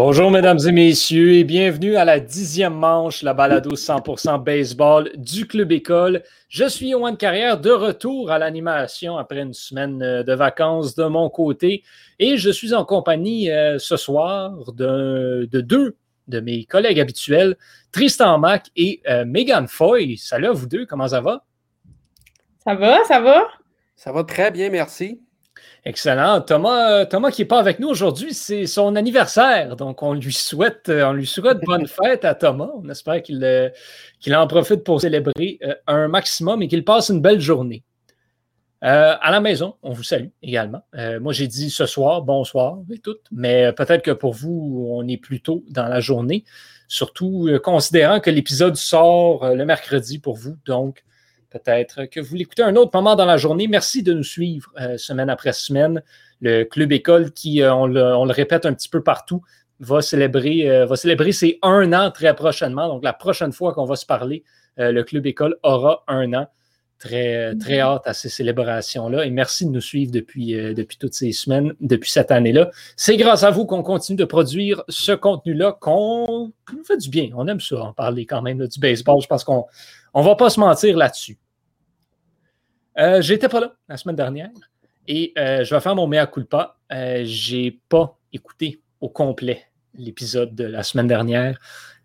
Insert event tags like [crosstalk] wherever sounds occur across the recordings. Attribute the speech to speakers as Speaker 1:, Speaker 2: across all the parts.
Speaker 1: Bonjour, mesdames et messieurs, et bienvenue à la dixième manche, la balado 100% baseball du Club École. Je suis Yoann Carrière, de retour à l'animation après une semaine euh, de vacances de mon côté, et je suis en compagnie euh, ce soir de, deux de mes collègues habituels, Tristan Mac et euh, Megan Foy. Salut à vous deux, comment ça va?
Speaker 2: Ça va, ça va?
Speaker 3: Ça va très bien, merci.
Speaker 1: Excellent. Thomas, euh, Thomas qui n'est pas avec nous aujourd'hui, c'est son anniversaire. Donc, on lui souhaite, euh, on lui souhaite bonne [laughs] fête à Thomas. On espère qu'il euh, en profite pour célébrer un maximum et qu'il passe une belle journée. à la maison, on vous salue également. moi, j'ai dit ce soir, bonsoir et tout, mais peut-être que pour vous, on est plus tôt dans la journée, surtout considérant que l'épisode sort le mercredi pour vous. Donc, peut-être que vous l'écoutez un autre moment dans la journée. Merci de nous suivre euh, semaine après semaine. Le Club École, qui, euh, on, le, répète un petit peu partout, va célébrer, euh, va célébrer ses un an très prochainement. Donc, la prochaine fois qu'on va se parler, le Club École aura un an. Très, très hâte à ces célébrations-là. Et merci de nous suivre depuis, depuis toutes ces semaines, depuis cette année-là. C'est grâce à vous qu'on continue de produire ce contenu-là, qu'on nous fait du bien. On aime ça, en parler quand même du baseball. Je pense qu'on on va pas se mentir là-dessus. Euh, J'étais pas là la semaine dernière et euh, je vais faire mon mea culpa. Euh, J'ai pas écouté au complet l'épisode de la semaine dernière.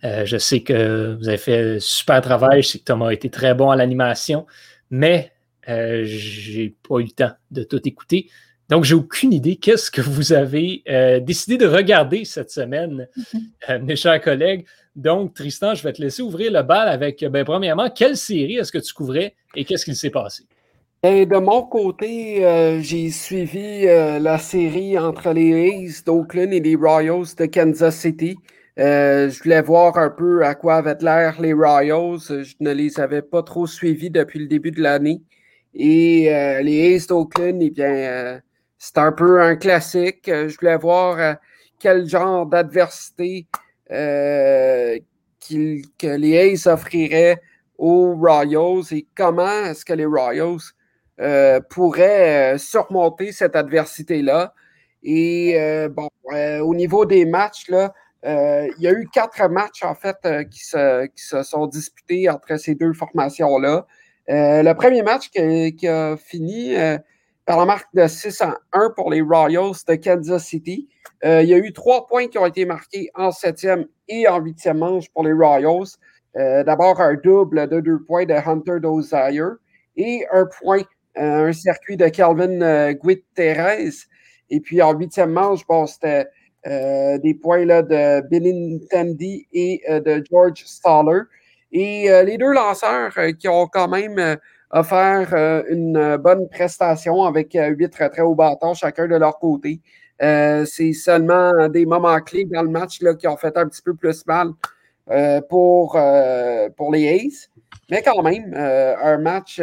Speaker 1: Euh, je sais que vous avez fait super travail. Je sais que Thomas a été très bon à l'animation, mais euh, j'ai pas eu le temps de tout écouter. Donc, j'ai aucune idée qu'est-ce que vous avez décidé de regarder cette semaine, mm-hmm. [laughs] mes chers collègues. Donc, Tristan, je vais te laisser ouvrir le bal avec, ben, premièrement, quelle série est-ce que tu couvrais et qu'est-ce qu'il s'est passé?
Speaker 3: Ben, de mon côté, euh, j'ai suivi euh, la série entre les A's d'Oakland et les Royals de Kansas City. Euh, je voulais voir un peu à quoi avaient l'air les Royals. Je ne les avais pas trop suivis depuis le début de l'année. Et les A's d'Oakland, eh bien, c'est un peu un classique. Je voulais voir quel genre d'adversité que les A's offriraient aux Royals et comment est-ce que les Royals euh, pourraient euh, surmonter cette adversité-là. Et euh, bon, au niveau des matchs, là, il y a eu quatre matchs en fait qui, se, qui, se, sont disputés entre ces deux formations-là. le premier match qui, a fini par la marque de 6 à 1 pour les Royals de Kansas City. Euh, il y a eu trois points qui ont été marqués en septième et en huitième manche pour les Royals. Euh, d'abord, un double de deux points de Hunter Dozier et un point, euh, un circuit de Calvin Guit-Thérèse. Et puis en huitième manche, bon, c'était des points là, de Benintendi et de George Staller. Et les deux lanceurs qui ont quand même offert une bonne prestation avec huit retraits au bâton, chacun de leur côté. Euh, c'est seulement des moments clés dans le match là, qui ont fait un petit peu plus mal euh, pour, euh, pour les Aces. Mais quand même, un match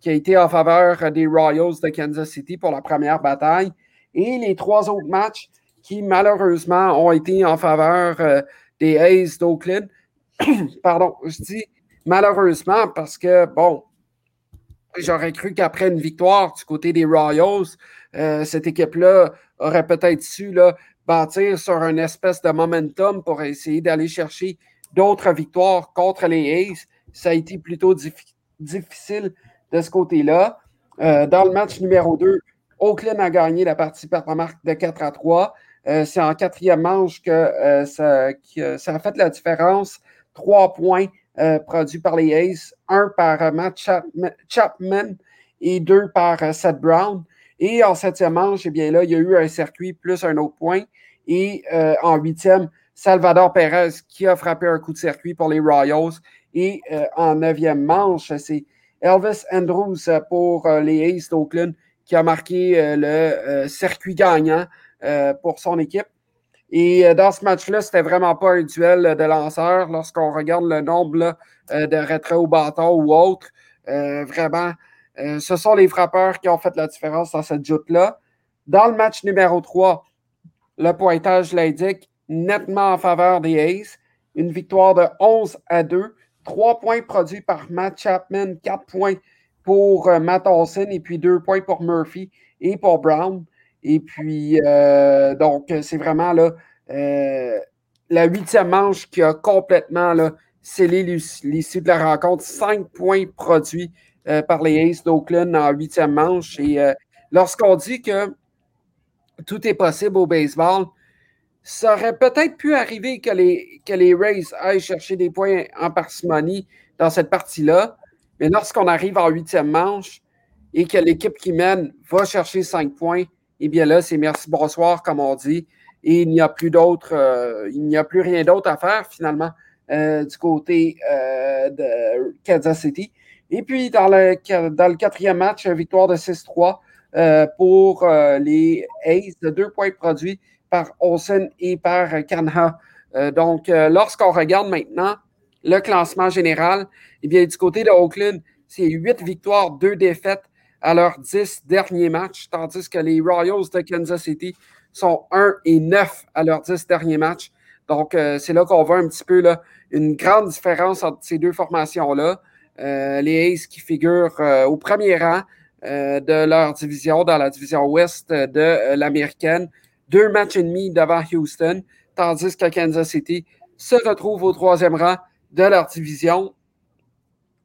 Speaker 3: qui a été en faveur des Royals de Kansas City pour la première bataille. Et les trois autres matchs qui, malheureusement, ont été en faveur des Aces d'Oakland. [clears throat] Pardon, je dis malheureusement parce que, bon, j'aurais cru qu'après une victoire du côté des Royals, cette équipe-là aurait peut-être su là, bâtir sur une espèce de momentum pour essayer d'aller chercher d'autres victoires contre les Aces. Ça a été plutôt difficile de ce côté-là. Euh, dans le match numéro 2, Oakland a gagné la partie par marque de 4 à 3. Euh, c'est en quatrième manche que, euh, ça, ça, a fait la différence. Trois points produits par les Aces, un par Matt Chapman et deux par Seth Brown. Et en septième manche, eh bien là, il y a eu un circuit plus un autre point. Et euh, en huitième, Salvador Perez qui a frappé un coup de circuit pour les Royals. Et euh, en neuvième manche, c'est Elvis Andrews pour euh, les Aces d'Oakland qui a marqué le circuit gagnant pour son équipe. Et dans ce match-là, c'était vraiment pas un duel de lanceurs lorsqu'on regarde le nombre de retraits au bâton ou autre. vraiment, euh, ce sont les frappeurs qui ont fait la différence dans cette joute-là. Dans le match numéro 3, le pointage l'indique nettement en faveur des Aces. Une victoire de 11 à 2. Trois points produits par Matt Chapman, quatre points pour euh, Matt Olsen et puis deux points pour Murphy et pour Brown. Et puis, euh, donc, c'est vraiment là la huitième manche qui a complètement scellé l'issue de la rencontre. Cinq points produits par les Aces d'Oakland en huitième manche. Et lorsqu'on dit que tout est possible au baseball, ça aurait peut-être pu arriver que les, que les Rays aillent chercher des points en parcimonie dans cette partie-là. Mais lorsqu'on arrive en huitième manche et que l'équipe qui mène va chercher cinq points, eh bien là, c'est merci, bonsoir, comme on dit. Et il n'y a plus d'autre, euh, il n'y a plus rien d'autre à faire finalement euh, du côté euh, de Kansas City. Et puis dans le, dans le quatrième match, victoire de 6-3 pour les Aces de deux points produits par Olsen et par Kanha. donc, lorsqu'on regarde maintenant le classement général, eh bien, du côté de Oakland, c'est huit victoires, deux défaites à leurs dix derniers matchs, tandis que les Royals de Kansas City sont 1 et 9 à leurs dix derniers matchs. Donc, euh, c'est là qu'on voit un petit peu là, une grande différence entre ces deux formations-là. Euh, les Aces qui figurent euh, au premier rang de leur division, dans la division ouest de l'américaine, deux matchs et demi devant Houston, tandis que Kansas City se retrouve au troisième rang de leur division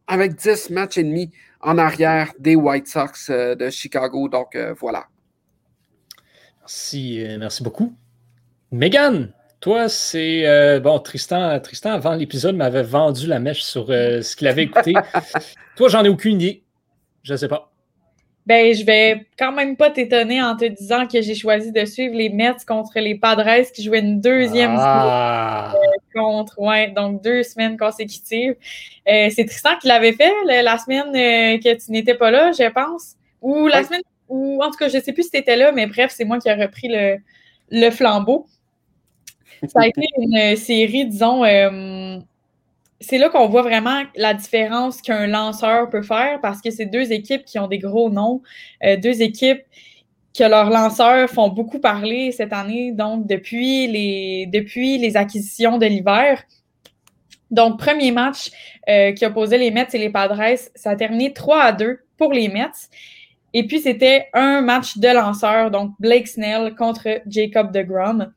Speaker 3: avec 10 matchs et demi en arrière des White Sox euh, de Chicago. Donc euh, voilà.
Speaker 1: Merci, euh, merci beaucoup. Megan, toi, c'est. bon, Tristan, Tristan, avant l'épisode, m'avait vendu la mèche sur ce qu'il avait écouté. [laughs] toi, j'en ai aucune idée. Je ne sais pas.
Speaker 2: Ben, je vais quand même pas t'étonner en te disant que j'ai choisi de suivre les Mets contre les Padres qui jouaient une deuxième ah. Contre, ouais, donc deux semaines consécutives. Euh, c'est Tristan qui l'avait fait la semaine euh, que tu n'étais pas là, je pense. Ou la semaine, ou en tout cas, je sais plus si tu étais là, mais bref, c'est moi qui ai repris le, le flambeau. Ça a été une série, disons, euh, c'est là qu'on voit vraiment la différence qu'un lanceur peut faire parce que c'est deux équipes qui ont des gros noms, deux équipes que leurs lanceurs font beaucoup parler cette année, donc depuis les, depuis les acquisitions de l'hiver. Donc, premier match euh, qui opposait les Mets et les Padres, ça a terminé 3 à 2 pour les Mets. Et puis, c'était un match de lanceurs, donc Blake Snell contre Jacob DeGrom.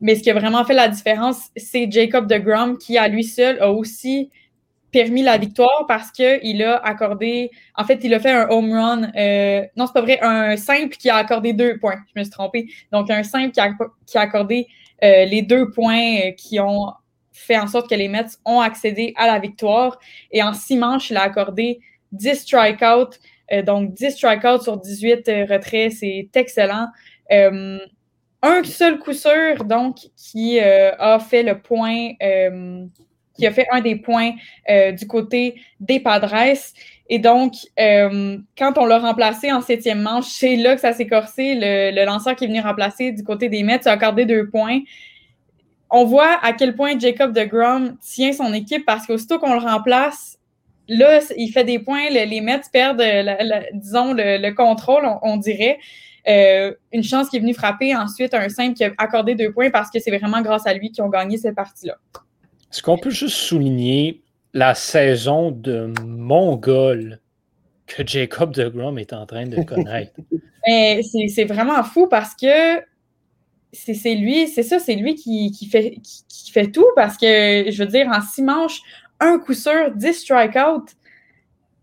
Speaker 2: Mais ce qui a vraiment fait la différence, c'est Jacob de Grom qui, à lui seul, a aussi permis la victoire parce qu'il a accordé, en fait, il a fait un home run, euh, non, c'est pas vrai, un simple qui a accordé deux points. Je me suis trompée. Donc, un simple qui a, qui a accordé euh, les deux points euh, qui ont fait en sorte que les Mets ont accédé à la victoire. Et en six manches, il a accordé 10 strikeouts. donc, 10 strikeouts sur 18 retraits, c'est excellent un seul coup sûr, donc, qui euh, a fait le point, euh, qui a fait un des points euh, du côté des Padres. Et donc, quand on l'a remplacé en septième manche, c'est là que ça s'est corsé. Le, lanceur qui est venu remplacer du côté des Mets a accordé deux points. On voit à quel point Jacob de Grom tient son équipe parce qu'aussitôt qu'on le remplace, là, il fait des points. les Mets perdent, disons, le, contrôle, on dirait. Euh, une chance qui est venue frapper, ensuite un simple qui a accordé deux points parce que c'est vraiment grâce à lui qu'ils ont gagné cette partie-là.
Speaker 1: Est-ce qu'on peut juste souligner la saison de Mongol que Jacob de Grom est en train de [laughs] connaître?
Speaker 2: c'est vraiment fou parce que c'est lui, c'est ça, c'est lui qui, fait, qui, fait tout parce que, je veux dire, en six manches, un coup sûr, 10 strikeouts.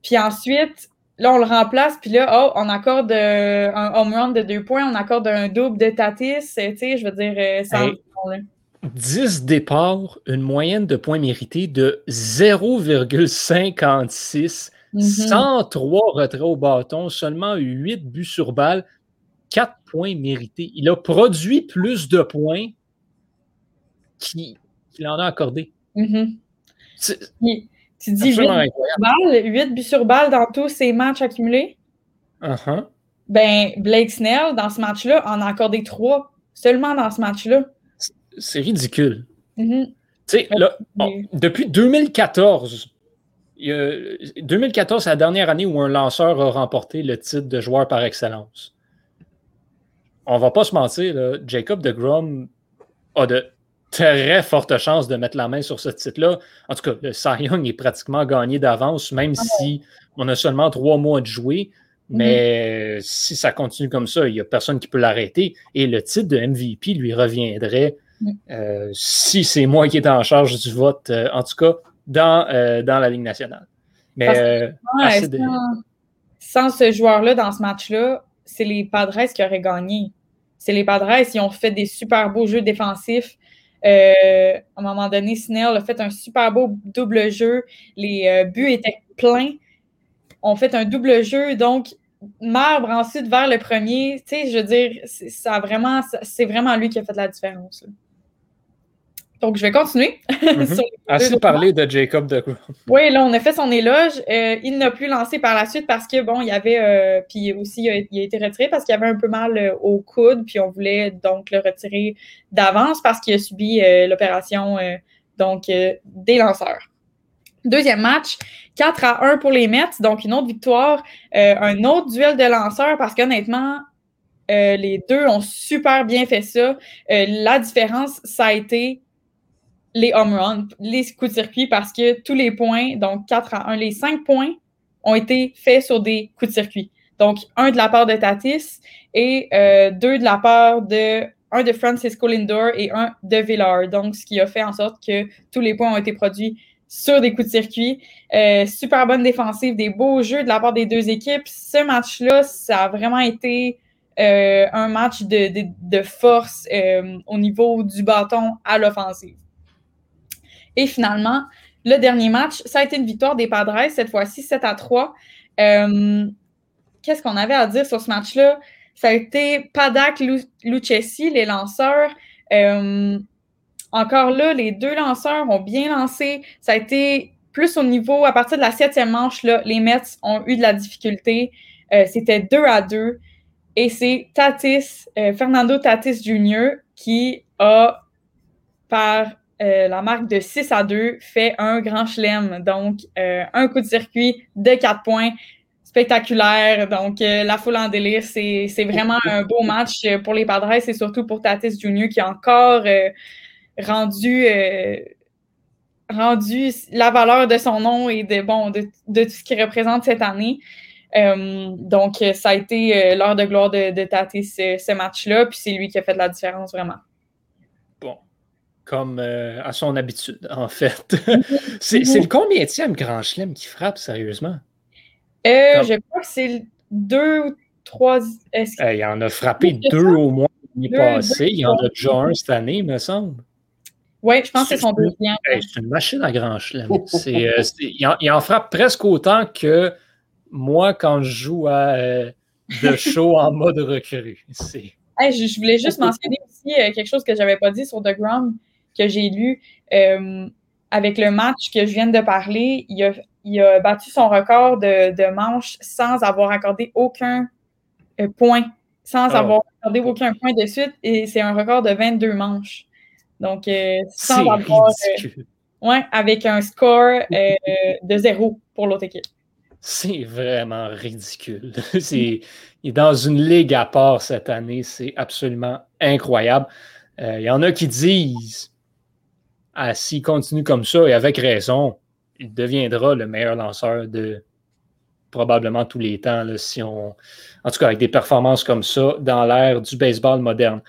Speaker 2: Puis ensuite, Là, on le remplace, puis là, oh, on accorde euh, un home run de deux points, on accorde un double de Tatis, tu sais, je veux dire, euh, ça
Speaker 1: 10 départs, une moyenne de points mérités de 0,56, 103 mhm. retraits au bâton, seulement 8 buts sur balle, 4 points mérités. Il a produit plus de points qu'il en a accordé.
Speaker 2: Mhm. Tu dis 8 buts, sur balle dans tous ces matchs accumulés?
Speaker 1: Uh-huh.
Speaker 2: Ben, Blake Snell, dans ce match-là, en a accordé 3 seulement dans ce match-là.
Speaker 1: C'est ridicule.
Speaker 2: Mm-hmm.
Speaker 1: là, depuis 2014, 2014, c'est la dernière année où un lanceur a remporté le titre de joueur par excellence. On va pas se mentir, Jacob de Grom a de très forte chance de mettre la main sur ce titre-là. En tout cas, le Cy Young est pratiquement gagné d'avance, même ah si on a seulement trois mois de jouer. Mhm. Mais si ça continue comme ça, il n'y a personne qui peut l'arrêter. Et le titre de MVP lui reviendrait mm. si c'est moi qui est en charge du vote, en tout cas dans, dans la Ligue nationale. Mais
Speaker 2: sans, ce joueur-là dans ce match-là, c'est les Padres qui auraient gagné. C'est les Padres, ils ont fait des super beaux jeux défensifs. à un moment donné, Snell a fait un super beau double jeu. Les buts étaient pleins. On fait un double jeu. Donc, Marbre ensuite vers le premier, tu sais, je veux dire, ça vraiment, c'est vraiment lui qui a fait la différence. Donc, je vais continuer. [laughs]
Speaker 1: Mm Assez parlé de Jacob de [laughs]
Speaker 2: Oui, là, on a fait son éloge. Euh, il n'a plus lancé par la suite parce que, bon, il y avait, euh, puis aussi, il a, été retiré parce qu'il avait un peu mal euh, au coude, puis on voulait donc le retirer d'avance parce qu'il a subi l'opération, donc, des lanceurs. Deuxième match, 4 à 1 pour les Mets, donc une autre victoire, un autre duel de lanceurs parce qu'honnêtement, les deux ont super bien fait ça. La différence, ça a été les home runs, les coups de circuit parce que tous les points, donc 4 à 1, les 5 points ont été faits sur des coups de circuit. Donc, un de la part de Tatis et deux de la part de un de Francisco Lindor et un de Villar. Donc, ce qui a fait en sorte que tous les points ont été produits sur des coups de circuit. Euh, super bonne défensive, des beaux jeux de la part des deux équipes. Ce match-là, ça a vraiment été euh, un match de, force euh, au niveau du bâton à l'offensive. Et finalement, le dernier match, ça a été une victoire des Padres, cette fois-ci 7 à 3. Qu'est-ce qu'on avait à dire sur ce match-là? Ça a été Padak Lucchesi, les lanceurs. Encore là, les deux lanceurs ont bien lancé. Ça a été plus au niveau, à partir de la septième manche, là, les Mets ont eu de la difficulté. Euh, c'était 2 à 2. Et c'est Tatis, euh, Fernando Tatis Jr., qui a, par euh, la marque de 6 à 2, fait un grand chelem. Donc, un coup de circuit de 4 points spectaculaire. Donc, la foule en délire, c'est vraiment un beau match pour les Padres et surtout pour Tatis Jr. qui a encore rendu, euh, rendu la valeur de son nom et de, bon, de, tout ce qu'il représente cette année. Euh, donc, ça a été euh, l'heure de gloire de, de tâter ce, match-là, puis c'est lui qui a fait la différence vraiment.
Speaker 1: Comme à son habitude, en fait. [laughs] [laughs] c'est le combienième grand chelem qui frappe, sérieusement?
Speaker 2: Je crois que c'est deux ou trois.
Speaker 1: il en a frappé deux au moins l'année passée. Il y en a déjà un cette année, me semble.
Speaker 2: Oui, je pense que c'est son deuxième.
Speaker 1: c'est une machine à grand chelem. Euh, il, en, frappe presque autant que moi quand je joue à euh, de show en mode recrue.
Speaker 2: je, voulais juste [laughs] mentionner aussi euh, quelque chose que je n'avais pas dit sur The Ground que j'ai lu. avec le match que je viens de parler, il a, battu son record de, de manches sans avoir accordé aucun point, sans ah. avoir accordé aucun point de suite, et c'est un record de 22 manches. Donc, euh, sans avoir. Euh, ouais, avec un score euh, de zéro pour l'autre équipe.
Speaker 1: C'est vraiment ridicule. [laughs] c'est, il est dans une ligue à part cette année. C'est absolument incroyable. Il y en a qui disent s'il continue comme ça, et avec raison, il deviendra le meilleur lanceur de probablement tous les temps, en tout cas avec des performances comme ça dans l'ère du baseball moderne.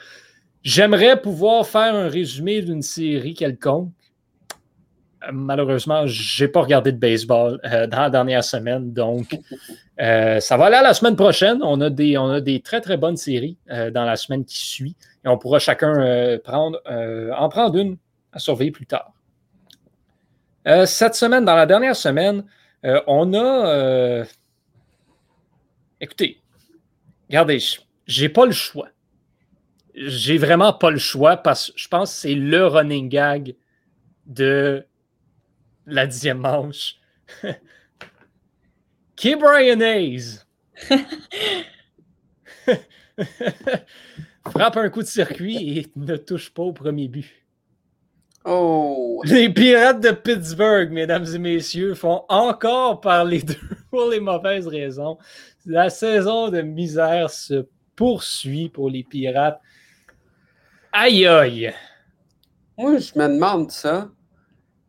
Speaker 1: J'aimerais pouvoir faire un résumé d'une série quelconque. Malheureusement, je n'ai pas regardé de baseball euh, [laughs] dans la dernière semaine, donc euh, ça va aller la semaine prochaine. On a des, on a des très très bonnes séries euh, dans la semaine qui suit et on pourra chacun prendre, en prendre une à surveiller plus tard. cette semaine, dans la dernière semaine, on a. écoutez, regardez, j'ai pas le choix j'ai vraiment pas le choix parce que je pense que c'est le running gag de la dixième manche. [laughs] Qui Brian Hayes [laughs] [laughs] frappe un coup de circuit et ne touche pas au premier but.
Speaker 3: Oh!
Speaker 1: Les Pirates de Pittsburgh, mesdames et messieurs, font encore parler d'eux [laughs] pour les mauvaises raisons. La saison de misère se poursuit pour les Pirates. Aïe aïe!
Speaker 3: Moi, je me demande ça.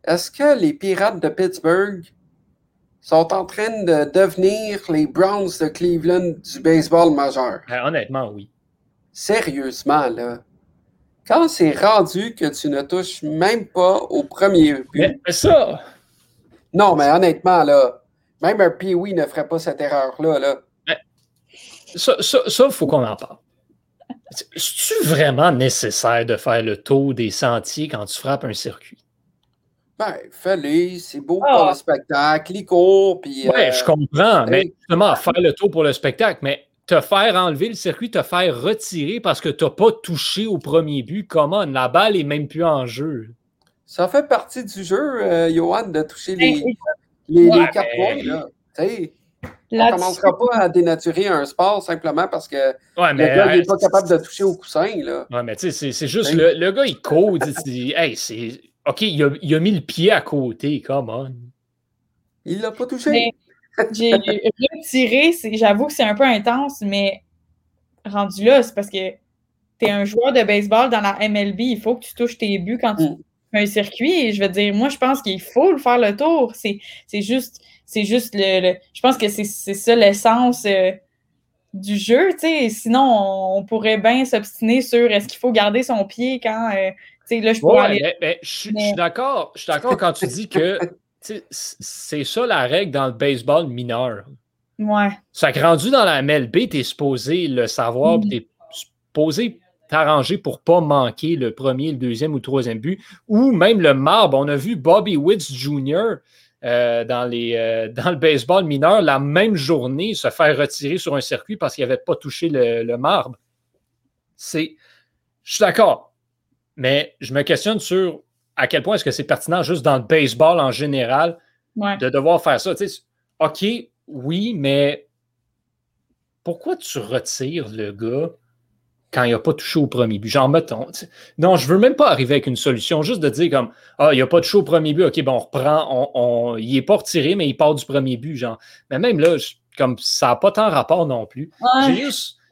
Speaker 3: Est-ce que les Pirates de Pittsburgh sont en train de devenir les Browns de Cleveland du baseball majeur?
Speaker 1: Ben, honnêtement, oui.
Speaker 3: Sérieusement, là. Quand c'est rendu que tu ne touches même pas au premier but.
Speaker 1: Mais, ça.
Speaker 3: Non, mais honnêtement, là, même un Pee-Wee ne ferait pas cette erreur-là. Là.
Speaker 1: Ça, il faut qu'on en parle. C'est-tu vraiment nécessaire de faire le tour des sentiers quand tu frappes un circuit?
Speaker 3: Ben, fais-le, c'est beau pour le ah. spectacle, il court, puis...
Speaker 1: Ouais, je euh, comprends, mais justement, faire le tour pour le spectacle, mais te faire enlever le circuit, te faire retirer parce que tu n'as pas touché au premier but, comment? La balle est même plus en jeu.
Speaker 3: Ça fait partie du jeu, euh, Johan, de toucher les, les, quatre points, là. On ne commencera pas à dénaturer un sport simplement parce que le gars n'est pas capable de toucher au coussin. Là.
Speaker 1: Ouais, mais tu sais, c'est juste le, le, gars, il code. il hey, c'est. OK, il a, il a, mis le pied à côté, come on.
Speaker 3: Il l'a pas touché.
Speaker 2: J'ai retiré, j'avoue que c'est un peu intense, mais rendu là, c'est parce que tu es un joueur de baseball dans la MLB, il faut que tu touches tes buts quand tu mm. fais un circuit. Et je veux dire, moi, je pense qu'il faut le faire le tour. C'est juste c'est juste le, Je pense que c'est ça l'essence euh, du jeu, tu sais. Sinon, on, pourrait bien s'obstiner sur est-ce qu'il faut garder son pied quand. Euh, tu sais, là, je pourrais
Speaker 1: aller. je suis d'accord. Je suis d'accord quand tu dis que c'est ça la règle dans le baseball mineur.
Speaker 2: Ouais.
Speaker 1: Ça a rendu dans la MLB, tu es supposé le savoir, mm. tu es supposé t'arranger pour pas manquer le premier, le deuxième ou le troisième but, ou même le marbre. On a vu Bobby Witts Jr. Euh, dans, les, euh, [laughs] dans le baseball mineur la même journée se faire retirer sur un circuit parce qu'il n'avait pas touché le, marbre. C'est. Je suis d'accord. Mais je me questionne sur à quel point est-ce que c'est pertinent juste dans le baseball en général de devoir faire ça. OK, oui, mais pourquoi tu retires le gars quand il n'a pas touché au premier but? Genre, mettons. Non, je ne veux même pas arriver avec une solution, juste de dire comme Ah, il n'a pas touché au premier but, ok, bon, on reprend, on, il n'est pas retiré, mais il part du premier but. Genre. Mais même là, comme ça n'a pas tant rapport non plus.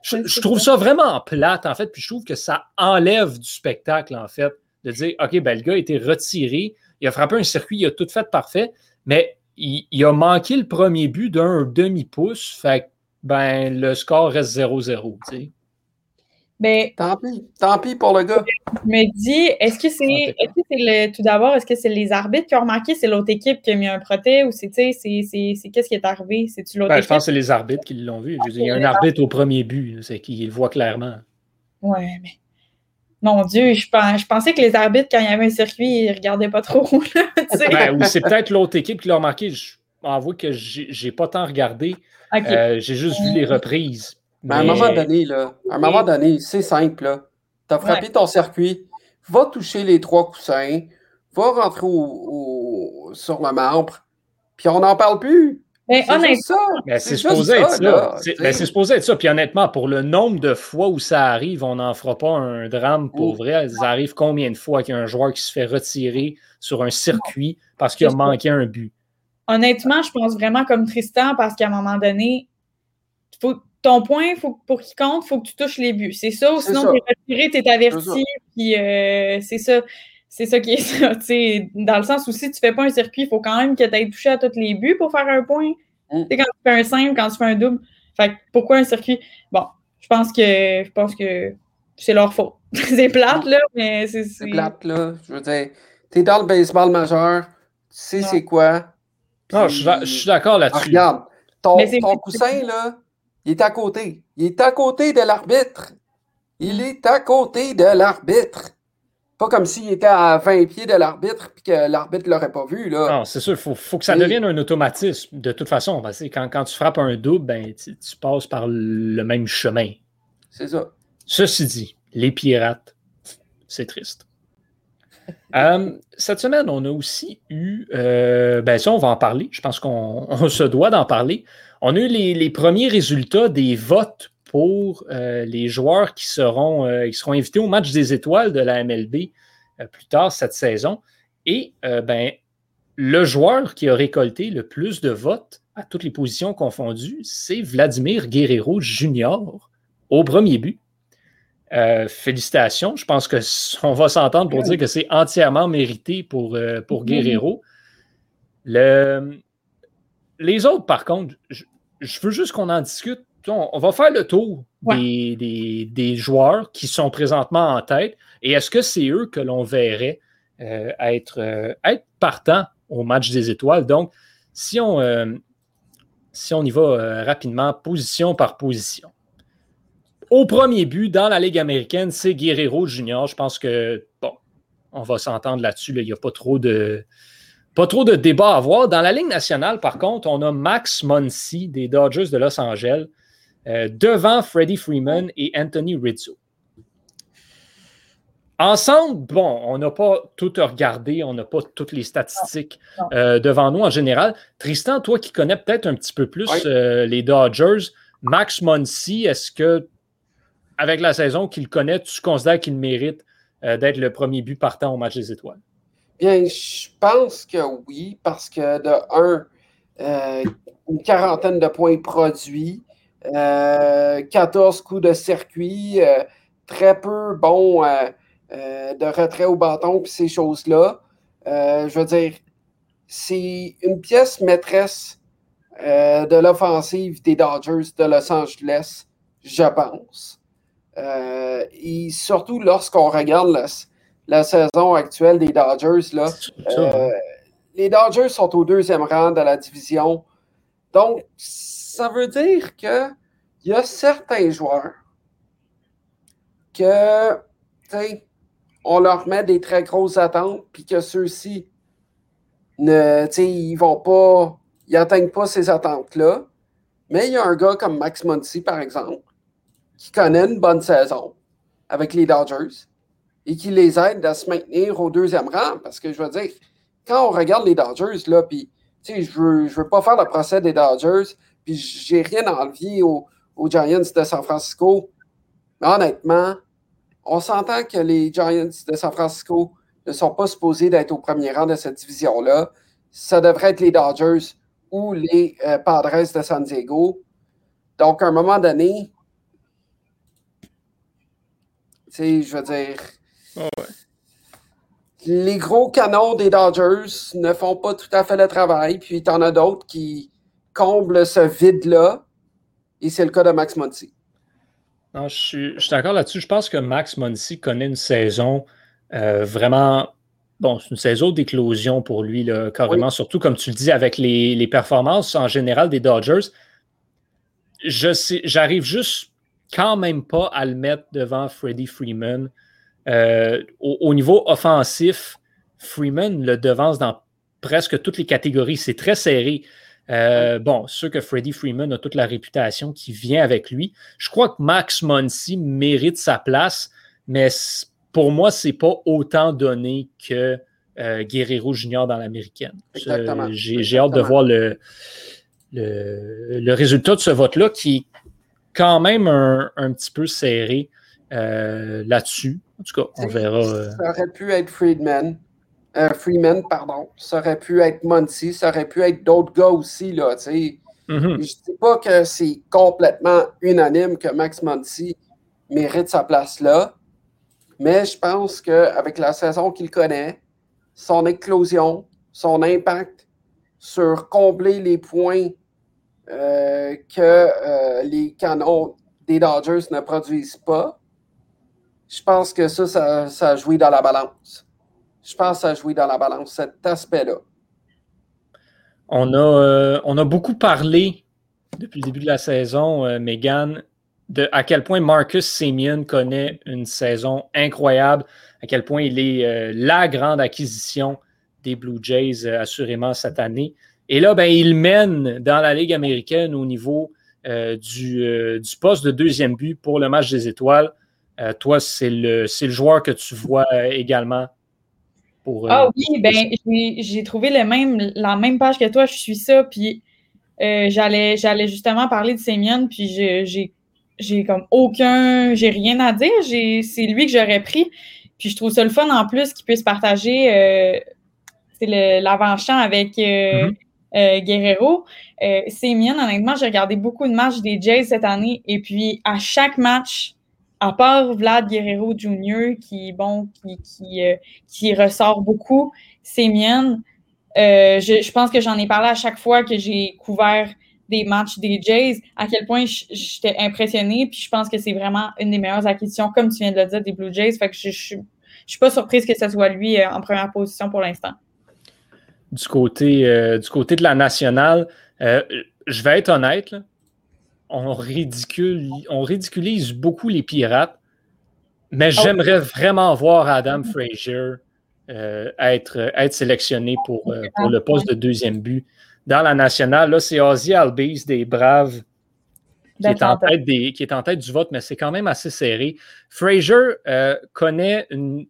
Speaker 1: je, trouve ça vraiment plate, en fait, puis je trouve que ça enlève du spectacle, en fait, de dire OK, ben, le gars a été retiré, il a frappé un circuit, il a tout fait parfait, mais il, il a manqué le premier but d'un demi-pouce, fait ben, le score reste 0-0.
Speaker 2: Ben,
Speaker 3: tant pis, tant pis pour le gars.
Speaker 2: Je me dis, est-ce que c'est, est -ce le, tout d'abord, est-ce que c'est les arbitres qui ont remarqué, c'est l'autre équipe qui a mis un proté ou c'est, c'est, c'est, qu'est-ce qui est arrivé? C'est-tu l'autre
Speaker 1: ben, Je pense que c'est les arbitres qui l'ont vu. il y a un arbitre au premier but, c'est qui le voit clairement.
Speaker 2: Ouais, mais. Mon Dieu, je, je, pensais que les arbitres, quand il y avait un circuit, ils ne regardaient pas trop. [laughs]
Speaker 1: ben, ou c'est peut-être l'autre équipe qui l'a remarqué. Je m'avoue que j'ai pas tant regardé. Euh, j'ai juste vu les reprises.
Speaker 3: Mais à un moment donné, là, à un moment donné, c'est simple. Tu as frappé ton circuit, va toucher les trois coussins, va rentrer sur le marbre, puis on n'en parle plus.
Speaker 2: Mais honnêtement,
Speaker 1: c'est supposé être ça. C'est supposé être ça. Puis honnêtement, pour le nombre de fois où ça arrive, on n'en fera pas un drame pour vrai. Ça arrive combien de fois qu'il y a un joueur qui se fait retirer sur un circuit parce qu'il a manqué un but?
Speaker 2: Honnêtement, je pense vraiment comme Tristan parce qu'à un moment donné, faut ton point, faut, pour qu'il compte, il faut que tu touches les buts. C'est ça, ou sinon tu es retiré, tu es averti, puis euh, c'est ça. C'est ça qui est ça. Dans le sens où si tu fais pas un circuit, il faut quand même que tu aies touché à tous les buts pour faire un point. Mm. Quand tu fais un simple, quand tu fais un double. Fait pourquoi un circuit? Bon, je pense que je pense que c'est leur faute. [laughs] c'est plate, là, mais c'est.
Speaker 3: C'est plate, là. Je veux dire, tu es dans le baseball majeur, tu sais c'est quoi.
Speaker 1: Non, je, suis d'accord là-dessus.
Speaker 3: regarde, ton, ton coussin, là, il est à côté. Il est à côté de l'arbitre. Il est à côté de l'arbitre. Pas comme s'il était à 20 pieds de l'arbitre et que l'arbitre ne l'aurait pas vu. Là.
Speaker 1: Non, c'est sûr, il faut, que ça devienne un automatisme de toute façon. Parce que quand, tu frappes un double, ben, tu, passes par le même chemin.
Speaker 3: C'est ça.
Speaker 1: Ceci dit, les pirates, c'est triste. [laughs] Euh, cette semaine, on a aussi eu, euh, ben ça, on va en parler. Je pense qu'on [laughs] se doit d'en parler. On a eu les, premiers résultats des votes pour euh, les joueurs qui seront, qui seront invités au match des étoiles de la MLB plus tard cette saison. Et ben, le joueur qui a récolté le plus de votes à toutes les positions confondues, c'est Vladimir Guerrero Jr. au premier but. Euh, félicitations. Je pense qu'on va s'entendre pour dire que c'est entièrement mérité pour, euh, pour. Guerrero. Le, les autres, par contre, je, veux juste qu'on en discute on, va faire le tour des, joueurs qui sont présentement en tête. Et est-ce que c'est eux que l'on verrait euh, être, euh, être partants au match des étoiles? Donc, si on, si on y va rapidement, position par position. Au premier but, dans la Ligue américaine, c'est Guerrero Junior. Je pense que, bon, on va s'entendre là-dessus. Il n'y a pas trop de. Pas trop de débat à avoir. Dans la Ligue nationale, par contre, on a Max Muncy des Dodgers de Los Angeles euh, devant Freddie Freeman et Anthony Rizzo. Ensemble, bon, on n'a pas tout regardé, on n'a pas toutes les statistiques euh, devant nous en général. Tristan, toi qui connais peut-être un petit peu plus euh, les Dodgers, Max Muncy, est-ce que, avec la saison qu'il connaît, tu considères qu'il mérite d'être le premier but partant au match des étoiles?
Speaker 3: Bien, je pense que oui, parce que de un, euh, une quarantaine de points produits, 14 euh, coups de circuit, euh, très peu bon de retrait au bâton, puis ces choses-là. je veux dire, c'est une pièce maîtresse de l'offensive des Dodgers de Los Angeles, je pense. et surtout lorsqu'on regarde la saison actuelle des Dodgers. Là. Euh, les Dodgers sont au deuxième rang de la division. Donc, ça veut dire qu'il y a certains joueurs que, on leur met des très grosses attentes, puis que ceux-ci ne, ils vont pas, ils n'atteignent pas ces attentes-là. Mais il y a un gars comme Max Muncy, par exemple, qui connaît une bonne saison avec les Dodgers et qui les aide à se maintenir au deuxième rang. Parce que je veux dire, quand on regarde les Dodgers, là, puis, sais, je veux, veux pas faire le procès des Dodgers, puis j'ai rien envie aux, Giants de San Francisco. Mais honnêtement, on s'entend que les Giants de San Francisco ne sont pas supposés d'être au premier rang de cette division-là. Ça devrait être les Dodgers ou les euh, Padres de San Diego. Donc, à un moment donné, tu sais, je veux dire, les gros canons des Dodgers ne font pas tout à fait le travail, puis tu en as d'autres qui comblent ce vide-là, et c'est le cas de Max Monty.
Speaker 1: Non, je suis, d'accord là-dessus. Je pense que Max Monty connaît une saison euh, vraiment. Bon, c'est une saison d'éclosion pour lui, là, carrément, surtout comme tu le dis, avec les, les performances en général des Dodgers. Je sais, j'arrive juste quand même pas à le mettre devant Freddie Freeman. Euh, au, niveau offensif, Freeman le devance dans presque toutes les catégories. C'est très serré. Euh, bon, sûr que Freddie Freeman a toute la réputation qui vient avec lui. Je crois que Max Muncy mérite sa place, mais pour moi, c'est pas autant donné que euh, Guerrero Junior dans l'américaine. J'ai hâte de voir le, le, résultat de ce vote-là qui est quand même un, un petit peu serré là-dessus. En tout cas, on verra.
Speaker 3: Euh. Ça aurait pu être Friedman. Euh, Freeman, pardon. Ça aurait pu être Muncie. Ça aurait pu être d'autres gars aussi. Là, mm-hmm. Je ne dis pas que c'est complètement unanime que Max Muncie mérite sa place là. Mais je pense qu'avec la saison qu'il connaît, son éclosion, son impact sur combler les points euh, que les canons des Dodgers ne produisent pas, je pense que ça, ça, a joué dans la balance. Je pense que ça a joué dans la balance, cet aspect-là.
Speaker 1: On a, euh, on a beaucoup parlé depuis le début de la saison, euh, Megan, de à quel point Marcus Simeon connaît une saison incroyable, à quel point il est euh, la grande acquisition des Blue Jays, assurément, cette année. Et là, ben, il mène dans la Ligue américaine au niveau du, du, poste de deuxième but pour le match des étoiles. Euh, toi, c'est le, le joueur que tu vois euh, également.
Speaker 2: Pour, euh, ah oui, ben, j'ai trouvé le même, la même page que toi, je suis ça, puis j'allais justement parler de Sémienne, puis j'ai comme aucun, j'ai rien à dire, c'est lui que j'aurais pris, puis je trouve ça le fun en plus qu'il puisse partager l'avant-champ avec mm-hmm. Guerrero. Euh, honnêtement, j'ai regardé beaucoup de matchs des Jays cette année, et puis à chaque match, à part Vlad Guerrero Jr., qui, bon, qui, qui, euh, qui ressort beaucoup, c'est mienne. Euh, je, pense que j'en ai parlé à chaque fois que j'ai couvert des matchs des Jays, à quel point j'étais impressionnée. Puis je pense que c'est vraiment une des meilleures acquisitions, comme tu viens de le dire, des Blue Jays. Fait que je, je, suis pas surprise que ce soit lui euh, en première position pour l'instant.
Speaker 1: Du côté, du côté de la nationale, je vais être honnête, on, ridicule, on ridiculise beaucoup les pirates, mais ah j'aimerais vraiment voir Adam Frazier être, être sélectionné pour, pour le poste de deuxième but dans la nationale. Là, c'est Ozzy Albies des Braves qui est, en tête des, qui est en tête du vote, mais c'est quand même assez serré. Frazier euh, connaît une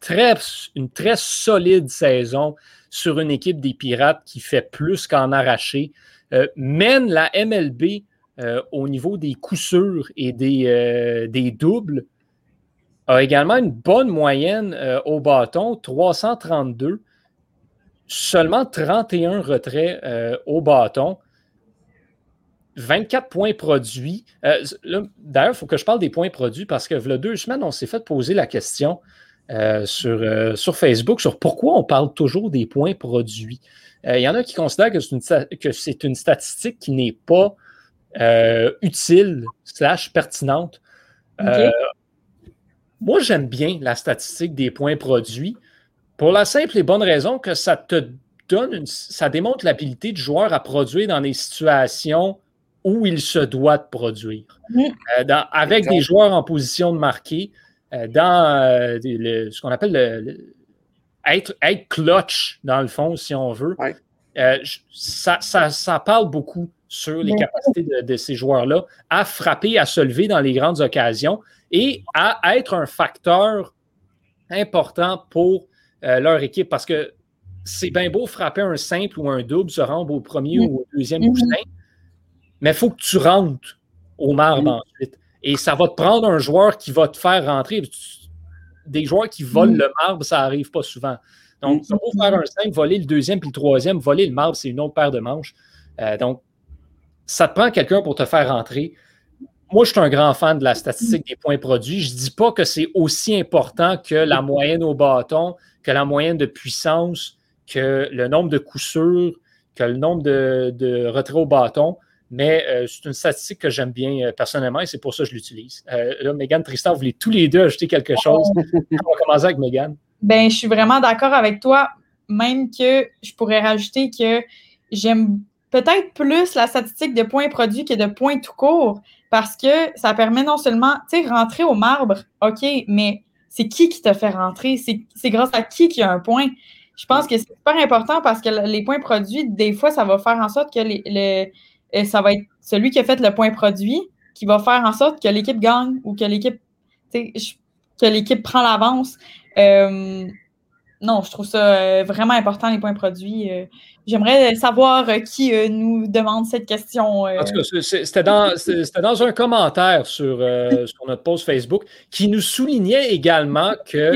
Speaker 1: très, une très solide saison sur une équipe des Pirates qui fait plus qu'en arracher. Euh, mène la MLB euh, au niveau des coups sûrs et des, des doubles. A également une bonne moyenne au bâton, 332 seulement 31 retraits euh, au bâton. 24 points produits. Euh, d'ailleurs, il faut que je parle des points produits parce que a deux semaines, on s'est fait poser la question euh, sur, sur, Facebook sur pourquoi on parle toujours des points produits. Il y en a qui considèrent que c'est une, statistique qui n'est pas utile slash pertinente. moi, j'aime bien la statistique des points produits pour la simple et bonne raison que ça te donne, ça démontre l'habilité du joueur à produire dans des situations où il se doit de produire. Euh, avec des joueurs en position de marquer, euh, dans euh, ce qu'on appelle le, être, être, clutch, dans le fond, si on veut. Ça, ça, parle beaucoup sur les capacités de, de ces joueurs-là à frapper, à se lever dans les grandes occasions et à être un facteur important pour euh, leur équipe parce que c'est bien beau frapper un simple ou un double, se rendre au premier ou au deuxième mm mais il faut que tu rentres au marbre ensuite. Et ça va te prendre un joueur qui va te faire rentrer. Des joueurs qui volent le marbre, ça n'arrive pas souvent. Donc, ça va faire un simple, voler le deuxième puis le troisième, voler le marbre, c'est une autre paire de manches. Euh, donc, ça te prend quelqu'un pour te faire rentrer moi, je suis un grand fan de la statistique des points produits. Je ne dis pas que c'est aussi important que la moyenne au bâton, que la moyenne de puissance, que le nombre de coups sûrs, que le nombre de, retraits au bâton, mais euh, c'est une statistique que j'aime bien euh, personnellement et c'est pour ça que je l'utilise. Euh, là, Megan, Tristan, vous voulez tous les deux ajouter quelque chose? On va commencer avec Megan.
Speaker 2: Ben, je suis vraiment d'accord avec toi, même que je pourrais rajouter que j'aime peut-être plus la statistique de points produits que de points tout court parce que ça permet non seulement, tu sais, rentrer au marbre, OK, mais c'est qui qui te fait rentrer? C'est grâce à qui qui a un point? Je pense que c'est super important parce que les points produits, des fois, ça va faire en sorte que les, euh, ça va être celui qui a fait le point produit qui va faire en sorte que l'équipe gagne ou que l'équipe que l'équipe prend l'avance. Euh, non, je trouve ça euh, vraiment important, les points produits. Euh. J'aimerais savoir qui nous demande cette question.
Speaker 1: En tout cas, c'était dans, dans, un commentaire sur, [laughs] sur, notre post Facebook qui nous soulignait également que,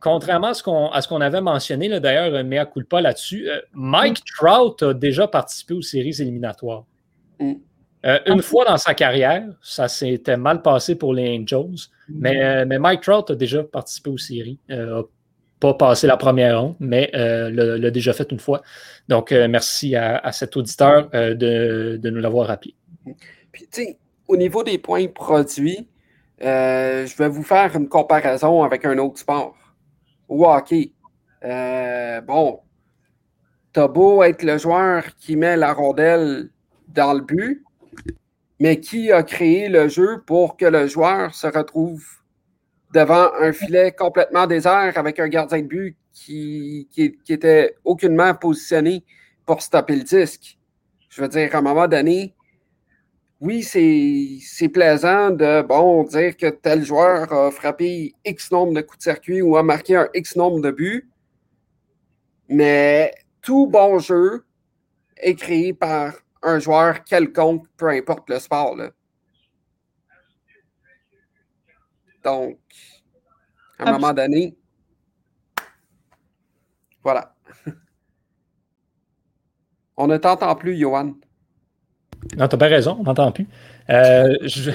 Speaker 1: contrairement à ce qu'on avait mentionné, d'ailleurs, mea culpa là-dessus, Mike Trout a déjà participé aux séries éliminatoires. Mm. Une fois dans sa carrière, ça s'était mal passé pour les Angels, mm. mais, mais, Mike Trout a déjà participé aux séries, pas passé la première ronde, mais euh, l'a déjà fait une fois. Donc, euh, merci à, cet auditeur euh, de, nous l'avoir rappelé.
Speaker 3: Puis, tu sais, au niveau des points produits, je vais vous faire une comparaison avec un autre sport. Au hockey. bon, t'as beau être le joueur qui met la rondelle dans le but, mais qui a créé le jeu pour que le joueur se retrouve devant un filet complètement désert avec un gardien de but qui, qui, était aucunement positionné pour stopper le disque? Je veux dire, à un moment donné, oui, c'est plaisant de bon dire que tel joueur a frappé X nombre de coups de circuit ou a marqué un X nombre de buts, mais tout bon jeu est créé par un joueur quelconque, peu importe le sport. Là. Donc, à un moment donné, voilà. [laughs] On ne t'entend plus, Johan.
Speaker 1: Non, t'as pas raison, on n'entend plus. Euh, [laughs] je,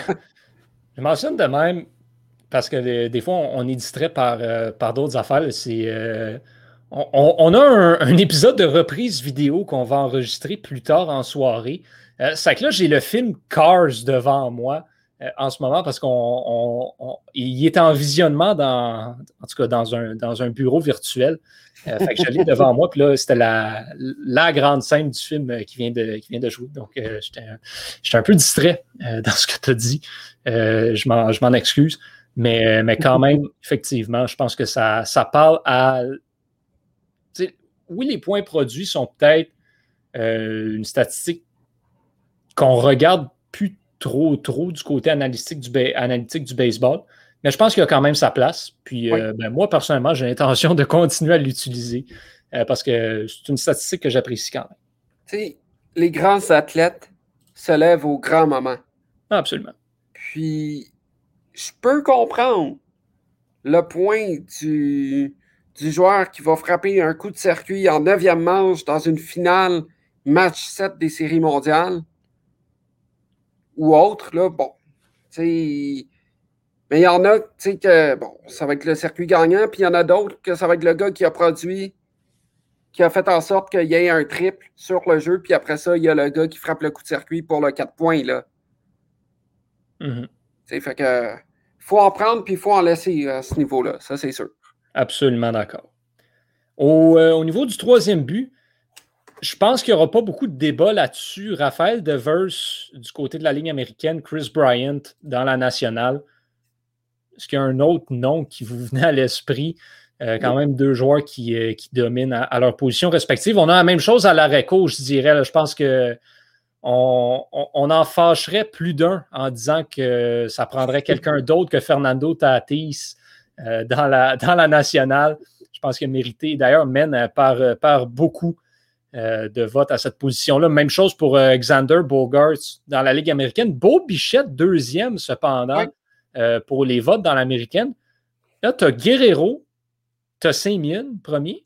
Speaker 1: mentionne de même parce que des fois, on, est distrait par, euh, par d'autres affaires. C'est, euh, On, a un, épisode de reprise vidéo qu'on va enregistrer plus tard en soirée. Euh, c'est que là, j'ai le film Cars devant moi euh, en ce moment parce qu'il est en visionnement dans, en tout cas, dans un, dans un bureau virtuel. Euh, fait que je l'ai [laughs] devant moi. Puis là, c'était la, la, grande scène du film qui vient de, qui vient de jouer. Donc, j'étais un peu distrait [laughs] dans ce que tu as dit. je m'en excuse. Mais, mais quand même, effectivement, je pense que ça, ça parle à oui, les points produits sont peut-être euh, une statistique qu'on regarde plus trop, trop du côté analytique du, analytique du baseball. Mais je pense qu'il a quand même sa place. Puis euh, ben, moi, personnellement, j'ai l'intention de continuer à l'utiliser euh, parce que c'est une statistique que j'apprécie quand même.
Speaker 3: Les grands athlètes se lèvent au grand moment.
Speaker 1: absolument.
Speaker 3: Puis, je peux comprendre le point du, du joueur qui va frapper un coup de circuit en neuvième manche dans une finale match 7 des séries mondiales ou autre, là, bon, tu mais il y en a, tu sais, que, bon, ça va être le circuit gagnant, puis il y en a d'autres que ça va être le gars qui a produit, qui a fait en sorte qu'il y ait un triple sur le jeu, puis après ça, il y a le gars qui frappe le coup de circuit pour le 4 points, là.
Speaker 1: Mm-hmm.
Speaker 3: Tu sais, fait que, faut en prendre, puis il faut en laisser à ce niveau-là, ça, c'est sûr.
Speaker 1: Absolument d'accord. Euh, au, niveau du troisième but, je pense qu'il n'y aura pas beaucoup de débat là-dessus. Raphaël Devers du côté de la ligne américaine, Chris Bryant dans la nationale. Est-ce qu'il y a un autre nom qui vous venait à l'esprit? Euh, quand même deux joueurs qui, euh, dominent à, leur position respective. On a la même chose à l'arrêt je dirais. Je pense que on, en fâcherait plus d'un en disant que ça prendrait quelqu'un d'autre que Fernando Tatis euh, dans, la, dans la nationale. Je pense qu'il a mérité. D'ailleurs, mène euh, par, euh, par beaucoup de votes à cette position-là. Même chose pour Alexander Bogart dans la Ligue américaine. Beau Bichette, deuxième cependant, pour les votes dans l'américaine. Là, tu as Guerrero, tu as Simeon, premier,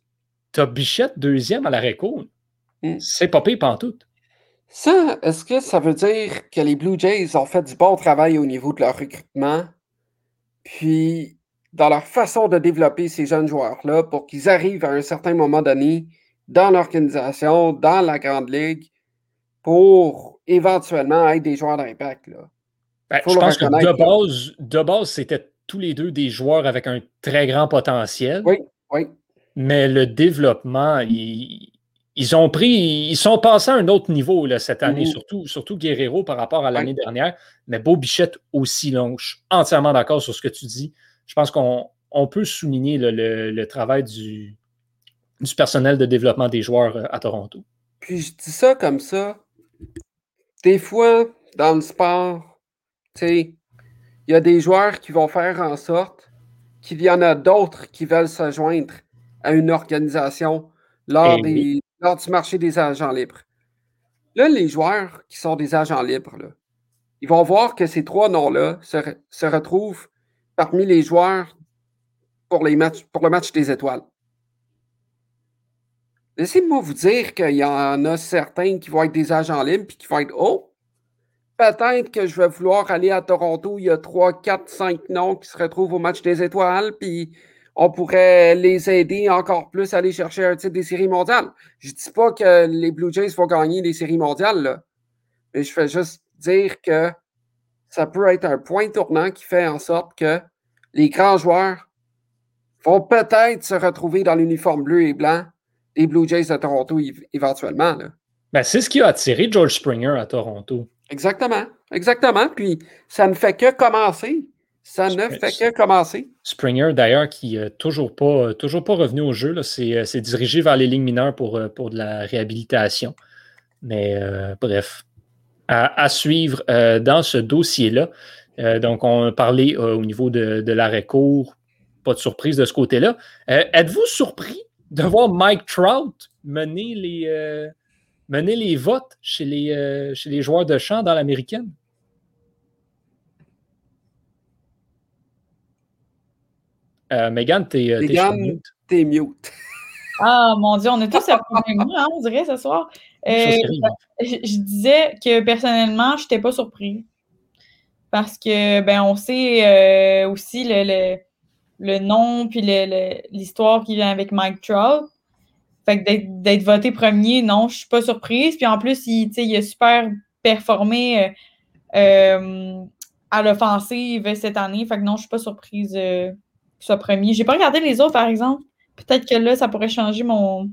Speaker 1: tu as Bichette, deuxième à la récolte. Mm. C'est pas pire pantoute.
Speaker 3: Ça, est-ce que ça veut dire que les Blue Jays ont fait du bon travail au niveau de leur recrutement? Puis dans leur façon de développer ces jeunes joueurs-là pour qu'ils arrivent à un certain moment donné dans l'organisation, dans la Grande Ligue, pour éventuellement être des joueurs d'impact.
Speaker 1: Ben, je pense que de base, de base, c'était tous les deux des joueurs avec un très grand potentiel.
Speaker 3: Oui, oui.
Speaker 1: Mais le développement, ils, ont pris, ils sont passés à un autre niveau là, cette année, mm-hmm. surtout, surtout Guerrero par rapport à l'année dernière. Mais Beau Bichette aussi, long. Je suis entièrement d'accord sur ce que tu dis je pense qu'on peut souligner le, travail du, du, personnel de développement des joueurs euh, à Toronto.
Speaker 3: Puis je dis ça comme ça. Des fois, dans le sport, il y a des joueurs qui vont faire en sorte qu'il y en a d'autres qui veulent se joindre à une organisation lors, eh lors du marché des agents libres. Là, les joueurs qui sont des agents libres, ils vont voir que ces trois noms-là se, se retrouvent parmi les joueurs pour, le match des étoiles. Laissez-moi vous dire qu'il y en a certains qui vont être des agents libres et qui vont être Oh, peut-être que je vais vouloir aller à Toronto. Il y a 3, 4, 5 noms qui se retrouvent au match des étoiles, puis on pourrait les aider encore plus à aller chercher un titre des séries mondiales. Je ne dis pas que les Blue Jays vont gagner les séries mondiales, mais je fais juste dire que ça peut être un point tournant qui fait en sorte que les grands joueurs vont peut-être se retrouver dans l'uniforme bleu et blanc des Blue Jays de Toronto éventuellement.
Speaker 1: Ben, c'est ce qui a attiré George Springer à Toronto.
Speaker 3: Exactement. Exactement. Puis ça ne fait que commencer. Ça ne fait que commencer.
Speaker 1: Springer, d'ailleurs, qui n'est toujours, pas, toujours pas revenu au jeu, c'est euh, dirigé vers les lignes mineures pour, euh, pour de la réhabilitation. Mais euh, bref, à, suivre euh, dans ce dossier-là. Euh, donc, on a parlé euh, au niveau de, l'arrêt court. Pas de surprise de ce côté-là. Êtes-vous surpris de voir Mike Trout mener les, mener les votes chez les, chez les joueurs de champ dans l'américaine? Megan, t'es
Speaker 3: es mute.
Speaker 2: Ah, mon Dieu, on est tous à même hein, on dirait, ce soir. Euh, je, disais que personnellement, je n'étais pas surpris. Parce que, ben, on sait euh, aussi le, le, nom puis l'histoire qui vient avec Mike Trout. Fait que d'être voté premier, non, je suis pas surprise. Puis en plus, il, il a super performé euh, à l'offensive cette année. Fait que non, je suis pas surprise euh, qu'il soit premier. J'ai pas regardé les autres, par exemple. Peut-être que là, ça pourrait changer mon.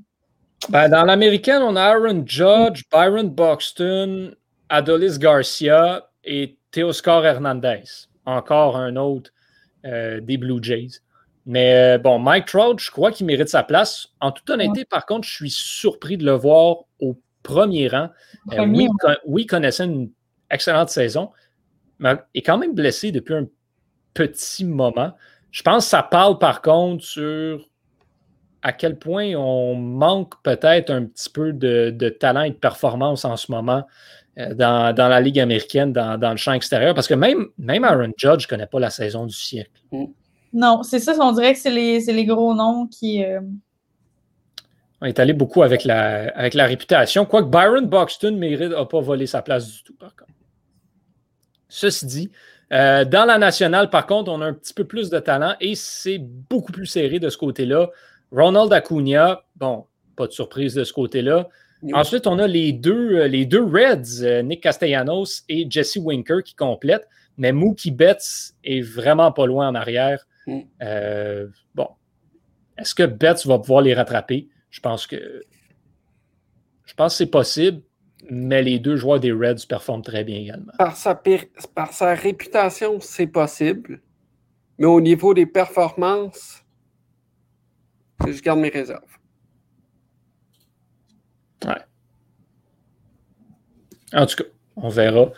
Speaker 1: Ben, dans l'américaine, on a Aaron Judge, Byron Buxton, Adolis Garcia et Teoscar Hernandez. Encore un autre euh, des Blue Jays. Mais bon, Mike Trout, je crois qu'il mérite sa place. En toute honnêteté, par contre, je suis surpris de le voir au premier rang. oui, oui, il connaissait une excellente saison, mais est quand même blessé depuis un petit moment. Je pense que ça parle par contre sur à quel point on manque peut-être un petit peu de, talent et de performance en ce moment euh, dans, la Ligue américaine, dans, le champ extérieur, parce que même, même Aaron Judge ne connaît pas la saison du siècle. Mm.
Speaker 2: Non, c'est ça, on dirait que c'est les, gros noms qui. Euh,
Speaker 1: on est allé beaucoup avec la, avec la réputation, quoique Byron Buxton n'a pas volé sa place du tout, par contre. Ceci dit, euh, dans la nationale, par contre, on a un petit peu plus de talent et c'est beaucoup plus serré de ce côté-là. Ronald Acuna, bon, pas de surprise de ce côté-là. Ensuite, on a les deux, euh, les deux Reds, euh, Nick Castellanos et Jesse Winker qui complètent, mais Mookie Betts est vraiment pas loin en arrière. Mm. bon, est-ce que Betts va pouvoir les rattraper? Je pense que je pense que c'est possible mais les deux joueurs des Reds performent très bien également.
Speaker 3: Par sa, par sa réputation, c'est possible, mais au niveau des performances, je garde mes réserves.
Speaker 1: Ouais. En tout cas, on verra.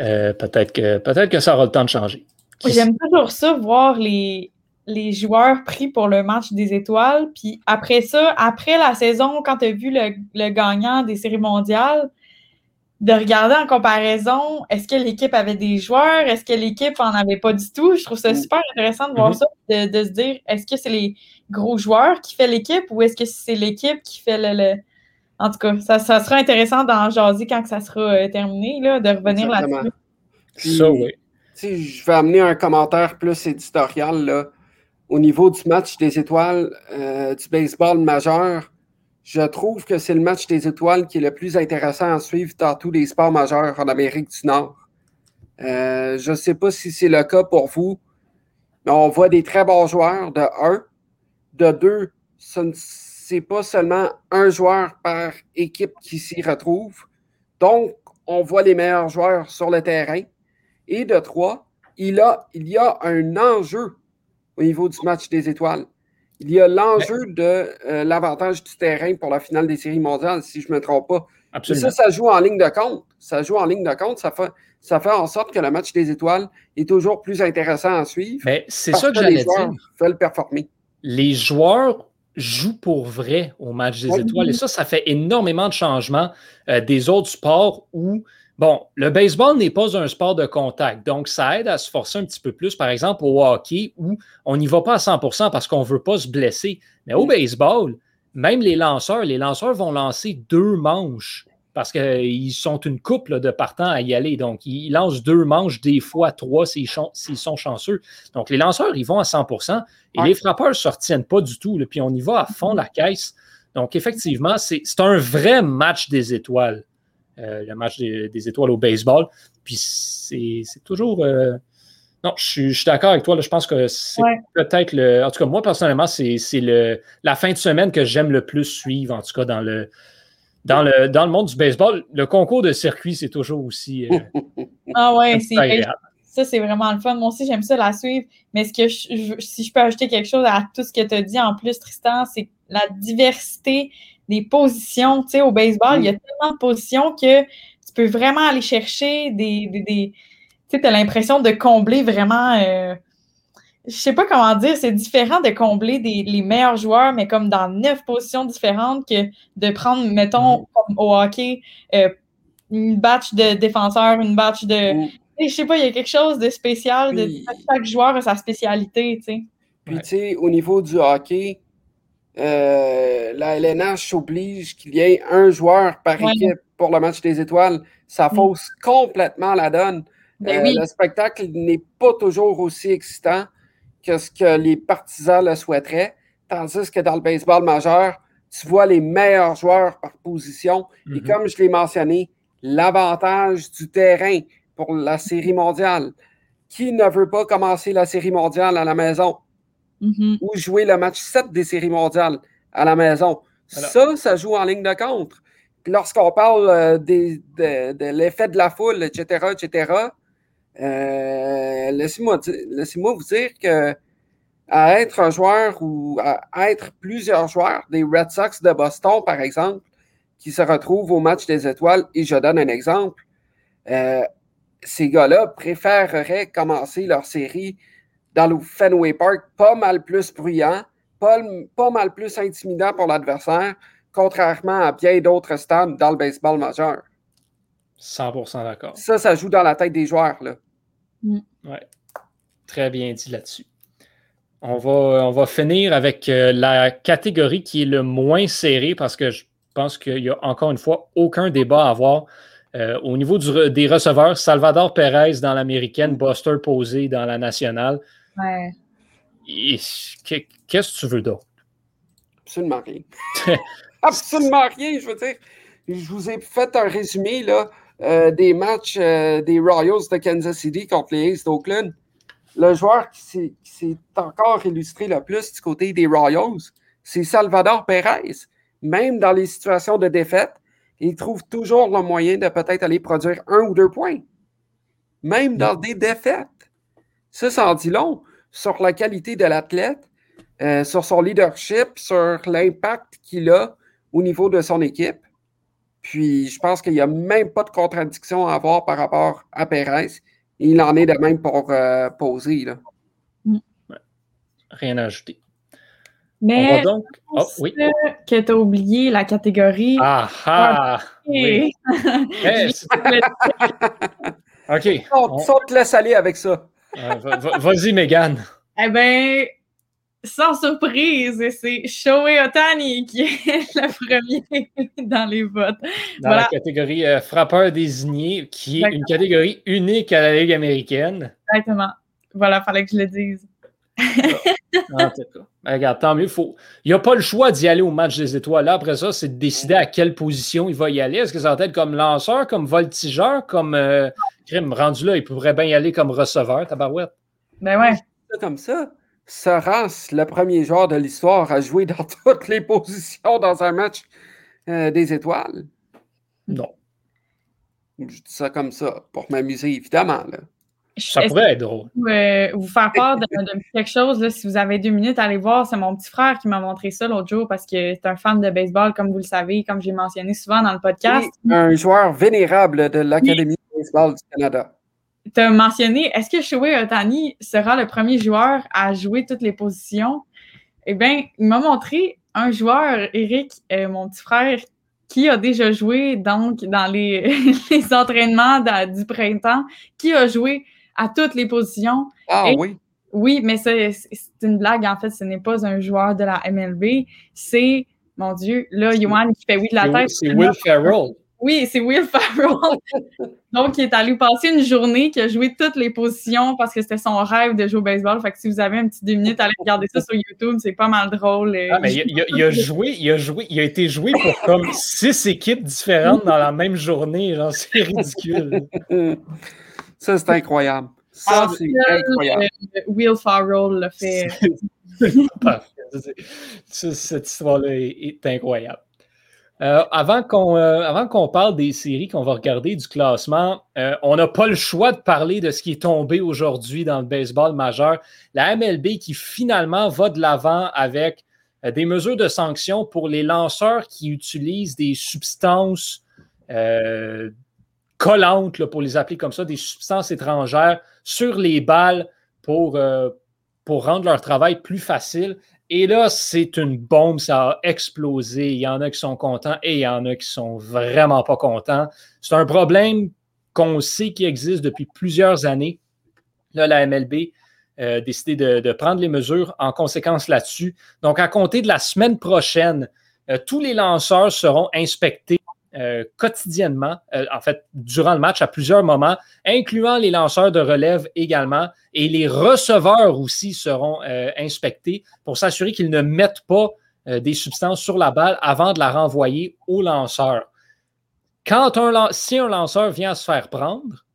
Speaker 1: Euh, peut-être que, peut que ça aura le temps de changer.
Speaker 2: J'aime toujours ça, voir les, les joueurs pris pour le match des étoiles. Puis après ça, après la saison, quand tu as vu le, gagnant des séries mondiales, de regarder en comparaison, est-ce que l'équipe avait des joueurs, est-ce que l'équipe en avait pas du tout? Je trouve ça mm. super intéressant de voir mm-hmm. ça, de, se dire, est-ce que c'est les gros joueurs qui fait l'équipe ou est-ce que c'est l'équipe qui fait le, En tout cas, ça, sera intéressant d'en jaser quand ça sera euh, terminé, là, de revenir là-dessus.
Speaker 1: Ça, oui.
Speaker 3: Je vais amener un commentaire plus éditorial. Là au niveau du match des étoiles euh, du baseball majeur, je trouve que c'est le match des étoiles qui est le plus intéressant à suivre dans tous les sports majeurs en Amérique du Nord. Euh, je ne sais pas si c'est le cas pour vous, mais on voit des très bons joueurs de un. De deux, ce n'est pas seulement un joueur par équipe qui s'y retrouve. Donc, on voit les meilleurs joueurs sur le terrain. Et de trois, il, a, il y a un enjeu au niveau du match des étoiles. Il y a l'enjeu de euh, l'avantage du terrain pour la finale des séries mondiales, si je ne me trompe pas. Absolument. ça, ça joue en ligne de compte. Ça joue en ligne de compte. Ça fait, ça fait en sorte que le match des étoiles est toujours plus intéressant à suivre.
Speaker 1: Mais c'est ça que, j'allais dire.
Speaker 3: performer.
Speaker 1: Les joueurs jouent pour vrai au match des étoiles. Et ça, ça fait énormément de changements euh, des autres sports où Bon, le baseball n'est pas un sport de contact, donc ça aide à se forcer un petit peu plus, par exemple au hockey, où on n'y va pas à 100% parce qu'on ne veut pas se blesser. Mais au baseball, même les lanceurs, les lanceurs vont lancer deux manches parce qu'ils sont une couple de partants à y aller. Donc, ils lancent deux manches, des fois trois s'ils sont chanceux. Donc, les lanceurs, ils vont à 100% et les frappeurs ne se retiennent pas du tout. puis, on y va à fond la caisse. Donc, effectivement, c'est un vrai match des étoiles. Euh, le match des, étoiles au baseball. Puis c'est toujours. Euh, non, je suis, d'accord avec toi. je pense que c'est peut-être le. En tout cas, moi, personnellement, c'est la fin de semaine que j'aime le plus suivre, en tout cas, dans le, dans le, dans le monde du baseball. Le concours de circuit, c'est toujours aussi. Euh, [laughs]
Speaker 2: ah ouais, c'est ça, c'est vraiment le fun. Moi aussi, j'aime ça la suivre. Mais ce que si je peux ajouter quelque chose à tout ce que tu as dit en plus, Tristan, c'est la diversité des positions. Tu sais, au baseball, il y a tellement de positions que tu peux vraiment aller chercher des. des, tu sais, tu as l'impression de combler vraiment. Euh, je sais pas comment dire, c'est différent de combler des, les meilleurs joueurs, mais comme dans neuf positions différentes que de prendre, mettons, mm. comme au hockey, euh, une batch de défenseurs, une batch de. Mm. Je sais pas, il y a quelque chose de spécial. De, chaque joueur a sa spécialité, tu sais.
Speaker 3: Puis, tu sais, au niveau du hockey, euh, la LNH oblige qu'il y ait un joueur par équipe pour le match des étoiles. Ça mm. fausse complètement la donne. Ben euh, le spectacle n'est pas toujours aussi excitant que ce que les partisans le souhaiteraient. Tandis que dans le baseball majeur, tu vois les meilleurs joueurs par position. Et mm-hmm. comme je l'ai mentionné, l'avantage du terrain pour la série mondiale. Qui ne veut pas commencer la série mondiale à la maison?
Speaker 2: Mm-hmm.
Speaker 3: Ou jouer le match 7 des séries mondiales à la maison? Ça, ça joue en ligne de contre. Lorsqu'on parle euh, de, l'effet de la foule, etc., etc., euh, laissez-moi vous dire que à être un joueur ou à être plusieurs joueurs des Red Sox de Boston, par exemple, qui se retrouvent au match des étoiles, et je donne un exemple, euh, ces gars-là préféreraient commencer leur série dans le Fenway Park pas mal plus bruyant, pas, pas mal plus intimidant pour l'adversaire, contrairement à bien d'autres stades dans le baseball majeur.
Speaker 1: 100% d'accord.
Speaker 3: Ça, ça joue dans la tête des joueurs. Là.
Speaker 2: Mm.
Speaker 1: Ouais. Très bien dit là-dessus. On va, on va finir avec euh, la catégorie qui est le moins serrée parce que je pense qu'il n'y a encore une fois aucun débat à avoir. Euh, au niveau des receveurs, Salvador Perez dans l'américaine, Buster Posey dans la nationale.
Speaker 2: Ouais.
Speaker 1: Qu'est-ce que tu veux d'autre?
Speaker 3: Absolument rien. [laughs] Absolument rien, je veux dire. Je vous ai fait un résumé là, euh, des matchs des Royals de Kansas City contre les Aces d'Oakland le joueur qui s'est encore illustré le plus du côté des Royals, c'est Salvador Perez. Même dans les situations de défaite, il trouve toujours le moyen de peut-être aller produire un ou deux points. Même dans des défaites. Ça, ça en dit long sur la qualité de l'athlète, euh, sur son leadership, sur l'impact qu'il a au niveau de son équipe. Puis, je pense qu'il n'y a même pas de contradiction à avoir par rapport à Perez. Il en est de même pour euh, poser. Là.
Speaker 2: Mm.
Speaker 1: Rien à ajouter.
Speaker 2: Mais
Speaker 1: donc... oh, oui.
Speaker 2: que tu as oublié la catégorie.
Speaker 1: Ah ah! Oui. [laughs] [laughs] OK.
Speaker 3: On, te laisse aller avec ça.
Speaker 1: Vas-y, Megan.
Speaker 2: Eh bien, sans surprise, c'est Shohei Otani qui est [laughs] le premier dans les votes.
Speaker 1: Dans la catégorie euh, frappeur désigné, qui est une catégorie unique à la Ligue américaine.
Speaker 2: Exactement. Voilà, il fallait que je le dise.
Speaker 1: en tout cas. Ben, regarde, tant mieux. Faut... Il n'y a pas le choix d'y aller au match des étoiles. Là, après ça, c'est de décider à quelle position il va y aller. Est-ce que ça va être comme lanceur, comme voltigeur, comme euh, crime rendu là, il pourrait bien y aller comme receveur, tabarouette?
Speaker 2: Ben ouais.
Speaker 3: Comme ça sera le premier joueur de l'histoire à jouer dans [laughs] toutes les positions dans un match euh, des étoiles?
Speaker 1: Non.
Speaker 3: Je dis ça comme ça, pour m'amuser, évidemment.
Speaker 1: Ça pourrait être drôle.
Speaker 2: Euh, vous faire part de, quelque chose, là, si vous avez deux minutes, allez voir. C'est mon petit frère qui m'a montré ça l'autre jour parce que c'est un fan de baseball, comme vous le savez, comme j'ai mentionné souvent dans le podcast.
Speaker 3: un joueur vénérable de l'Académie de baseball du Canada
Speaker 2: tu as mentionné, est-ce que Shohei Otani sera le premier joueur à jouer toutes les positions? Eh bien, il m'a montré un joueur, Eric, euh, mon petit frère, qui a déjà joué donc dans les, [laughs] entraînements du printemps, qui a joué à toutes les positions.
Speaker 3: Ah oui.
Speaker 2: Oui, mais c'est une blague, en fait, ce n'est pas un joueur de la MLB, c'est, mon Dieu, là, Yohan qui fait oui de la tête.
Speaker 1: C'est Will Ferrell.
Speaker 2: Oui, c'est Will Ferrell. [laughs] Donc, il est allé passer une journée qui a joué toutes les positions parce que c'était son rêve de jouer au baseball. Fait que si vous avez un petit deux minutes, allez regarder ça sur YouTube. C'est pas mal drôle.
Speaker 1: Ah, mais il, a, joué, il a joué, il a été joué pour comme six équipes différentes dans la même journée. c'est ridicule.
Speaker 3: Ça, c'est incroyable. Ça, c'est incroyable.
Speaker 2: Euh, Will Ferrell l'a fait. [laughs]
Speaker 1: Cette histoire-là est incroyable. Euh, avant qu'on euh, qu'on parle des séries qu'on va regarder du classement, euh, on n'a pas le choix de parler de ce qui est tombé aujourd'hui dans le baseball majeur. La MLB qui finalement va de l'avant avec des mesures de sanction pour les lanceurs qui utilisent des substances collantes, pour les appeler comme ça, des substances étrangères sur les balles pour, pour rendre leur travail plus facile. Et là, c'est une bombe, ça a explosé. Il y en a qui sont contents et il y en a qui sont vraiment pas contents. C'est un problème qu'on sait qui existe depuis plusieurs années. Là, la MLB euh, a décidé de, prendre les mesures en conséquence là-dessus. Donc, à compter de la semaine prochaine, euh, tous les lanceurs seront inspectés euh, quotidiennement, euh, en fait, durant le match à plusieurs moments, incluant les lanceurs de relève également. Et les receveurs aussi seront euh, inspectés pour s'assurer qu'ils ne mettent pas des substances sur la balle avant de la renvoyer au lanceur. Quand un, si un lanceur vient à se faire prendre,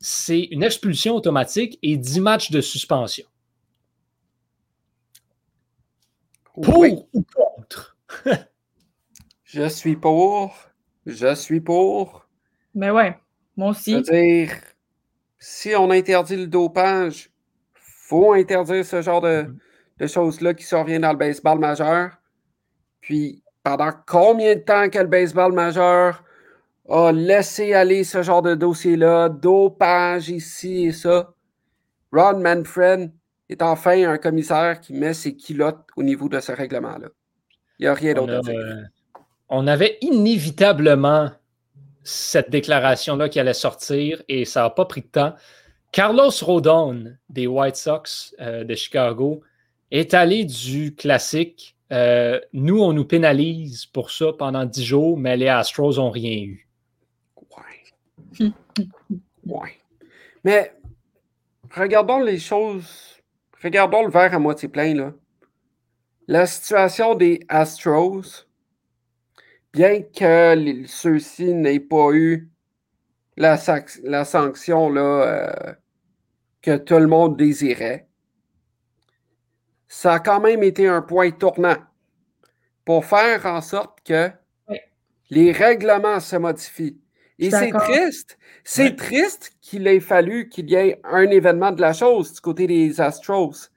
Speaker 1: c'est une expulsion automatique et 10 matchs de suspension. Pour ou contre? [laughs]
Speaker 3: je suis pour. Je suis pour.
Speaker 2: Mais ben ouais, moi aussi.
Speaker 3: C'est-à-dire, si on interdit le dopage, faut interdire ce genre de, de choses-là qui surviennent dans le baseball majeur. Puis, pendant combien de temps que le baseball majeur a laissé aller ce genre de dossier-là, dopage ici et ça? Ron Manfred est enfin un commissaire qui met ses culottes au niveau de ce règlement-là. Il n'y a rien d'autre à dire.
Speaker 1: On avait inévitablement cette déclaration-là qui allait sortir et ça n'a pas pris de temps. Carlos Rodon des White Sox euh, de Chicago est allé du classique. Euh, nous, on nous pénalise pour ça pendant dix jours, mais les Astros n'ont rien eu.
Speaker 3: Ouais. [laughs] ouais. Mais regardons les choses. Regardons le verre à moitié plein. Là. La situation des Astros, bien que ceux-ci n'aient pas eu la, la sanction là, euh, que tout le monde désirait, ça a quand même été un point tournant pour faire en sorte que les règlements se modifient. Et c'est triste. C'est triste qu'il ait fallu qu'il y ait un événement de la chose du côté des Astros.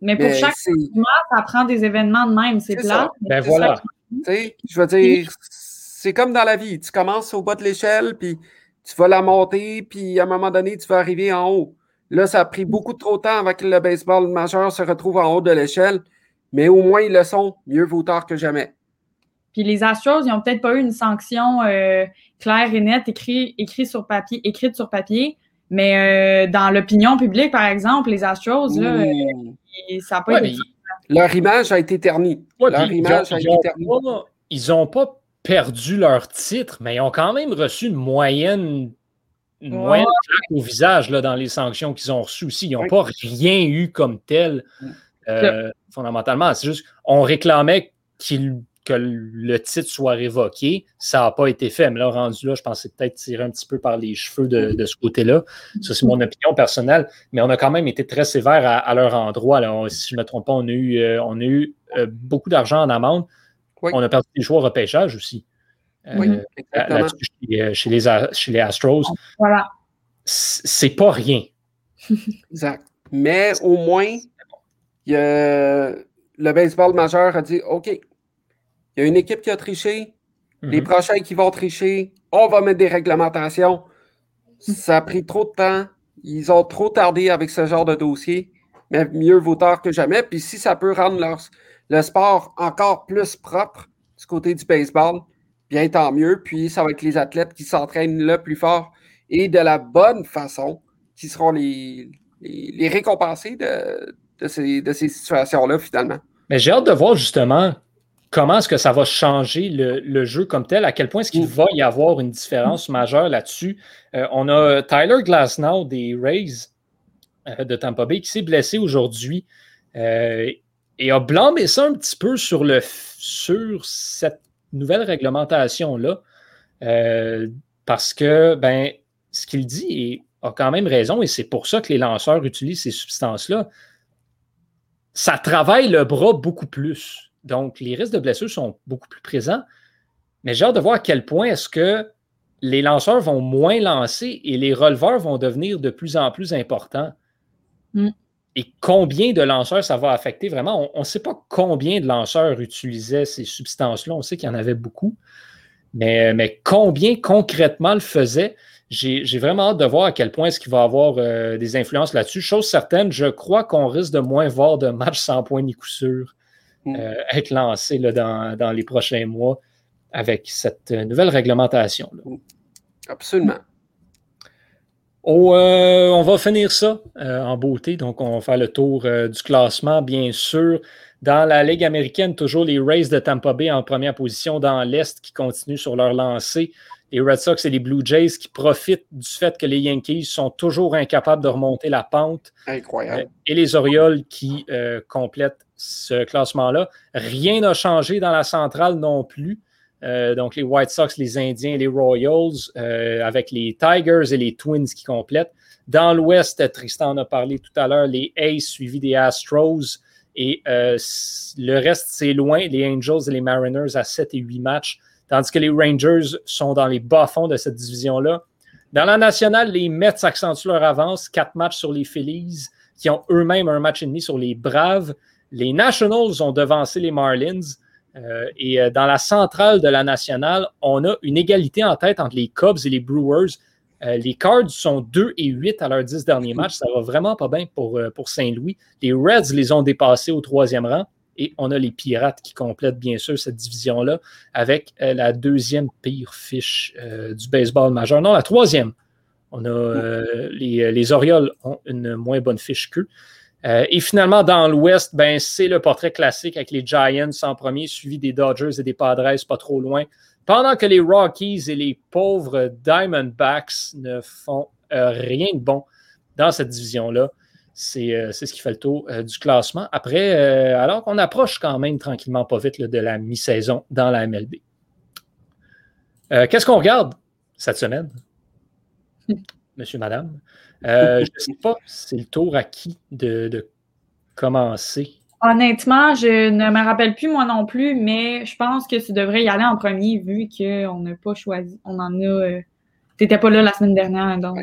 Speaker 2: Mais pour chaque mois, ça prend des événements de même. C'est plat.
Speaker 1: Ben voilà.
Speaker 3: Je veux dire, c'est comme dans la vie. Tu commences au bas de l'échelle, puis tu vas la monter, puis à un moment donné, tu vas arriver en haut. Là, ça a pris beaucoup trop de temps avant que le baseball majeur se retrouve en haut de l'échelle, mais au moins ils le sont. Mieux vaut tard que jamais.
Speaker 2: Puis les Astros, ils n'ont peut-être pas eu une sanction euh, claire et nette écrite sur papier, écrite sur papier, mais euh, dans l'opinion publique, par exemple, les Astros, là, euh, ça n'a pas été.
Speaker 3: Leur image a été ternie. leur image a été ternie.
Speaker 1: ils n'ont pas perdu leur titre, mais ils ont quand même reçu une moyenne une moyenne au visage là, dans les sanctions qu'ils ont reçues aussi. Ils n'ont pas rien eu comme tel, euh, fondamentalement. C'est juste on réclamait que le titre soit révoqué. Ça n'a pas été fait. Mais là, rendu là, je pensais peut-être tirer un petit peu par les cheveux de, mm. ce côté-là. Ça, c'est mon opinion personnelle. Mais on a quand même été très sévère à, leur endroit. Là. si je ne me trompe pas, on a eu, euh, on a eu euh, beaucoup d'argent en amende. On a perdu des choix au repêchage aussi.
Speaker 3: Oui, euh, exactement.
Speaker 1: Euh, chez, les, chez les Astros.
Speaker 2: Voilà.
Speaker 1: C'est pas rien.
Speaker 3: exact. Mais au moins, le baseball majeur a dit OK, il y a une équipe qui a triché, les mhm. prochains qui vont tricher, on va mettre des réglementations. Ça a pris trop de temps. Ils ont trop tardé avec ce genre de dossier. Mais mieux vaut tard que jamais. Puis si ça peut rendre leur, le sport encore plus propre du côté du baseball, bien tant mieux. Puis ça va être les athlètes qui s'entraînent le plus fort et de la bonne façon qui seront les, les, récompensés de, de ces, situations-là, finalement.
Speaker 1: Mais j'ai hâte de voir justement comment est-ce que ça va changer le, jeu comme tel, à quel point est-ce qu'il va y avoir une différence majeure là-dessus? Euh, on a Tyler Glasnow des Rays euh, de Tampa Bay qui s'est blessé aujourd'hui euh, et a blâmé ça un petit peu sur, le, sur cette nouvelle réglementation-là, parce que ben, ce qu'il dit a quand même raison, et c'est pour ça que les lanceurs utilisent ces substances-là. Ça travaille le bras beaucoup plus. Donc, les risques de blessure sont beaucoup plus présents. Mais j'ai hâte de voir à quel point est-ce que les lanceurs vont moins lancer et les releveurs vont devenir de plus en plus importants. Mm. Et combien de lanceurs ça va affecter vraiment? On ne sait pas combien de lanceurs utilisaient ces substances-là. On sait qu'il y en avait beaucoup. Mais, mais combien concrètement le faisaient? J'ai vraiment hâte de voir à quel point est-ce qu'il va avoir euh, des influences là-dessus. Chose certaine, je crois qu'on risque de moins voir de matchs sans point ni coup sûr mm. euh, être lancés là, dans, dans, les prochains mois avec cette nouvelle réglementation. -là.
Speaker 3: Absolument.
Speaker 1: Oh, euh, on va finir ça euh, en beauté. Donc, on va faire le tour euh, du classement, bien sûr. Dans la Ligue américaine, toujours les Rays de Tampa Bay en première position dans l'Est qui continuent sur leur lancée. Les Red Sox et les Blue Jays qui profitent du fait que les Yankees sont toujours incapables de remonter la pente.
Speaker 3: Incroyable.
Speaker 1: et les Orioles qui complètent ce classement-là. Rien n'a changé dans la centrale non plus. donc, les White Sox, les Indiens, les Royals, avec les Tigers et les Twins qui complètent. Dans l'Ouest, Tristan en a parlé tout à l'heure, les Aces suivis des Astros. Et le reste, c'est loin. Les Angels et les Mariners à 7 et 8 matchs. Tandis que les Rangers sont dans les bas-fonds de cette division-là. Dans la nationale, les Mets accentuent leur avance, quatre matchs sur les Phillies, qui ont eux-mêmes un match et demi sur les Braves. Les Nationals ont devancé les Marlins. Euh, et euh, dans la centrale de la nationale, on a une égalité en tête entre les Cubs et les Brewers. Euh, les Cards sont 2 et 8 à leurs 10 derniers matchs. Ça va vraiment pas bien pour, Saint-Louis. Les Reds les ont dépassés au troisième rang. Et on a les Pirates qui complètent bien sûr cette division-là avec la deuxième pire fiche du baseball majeur. Non, la troisième. On a euh, les, Orioles ont une moins bonne fiche qu'eux. Et finalement, dans l'Ouest, ben, c'est le portrait classique avec les Giants en premier, suivi des Dodgers et des Padres pas trop loin. Pendant que les Rockies et les pauvres Diamondbacks ne font rien de bon dans cette division-là. Euh, c'est ce qui fait le tour euh, du classement. Après, euh, alors qu'on approche quand même tranquillement pas vite de la mi-saison dans la MLB. Qu'est-ce qu'on regarde cette semaine, [laughs] monsieur, madame? je ne sais pas, c'est le tour à qui de, commencer.
Speaker 2: Honnêtement, je ne me rappelle plus moi non plus, mais je pense que tu devrais y aller en premier vu qu'on n'a pas choisi. On en a. tu n'étais pas là la semaine dernière, donc.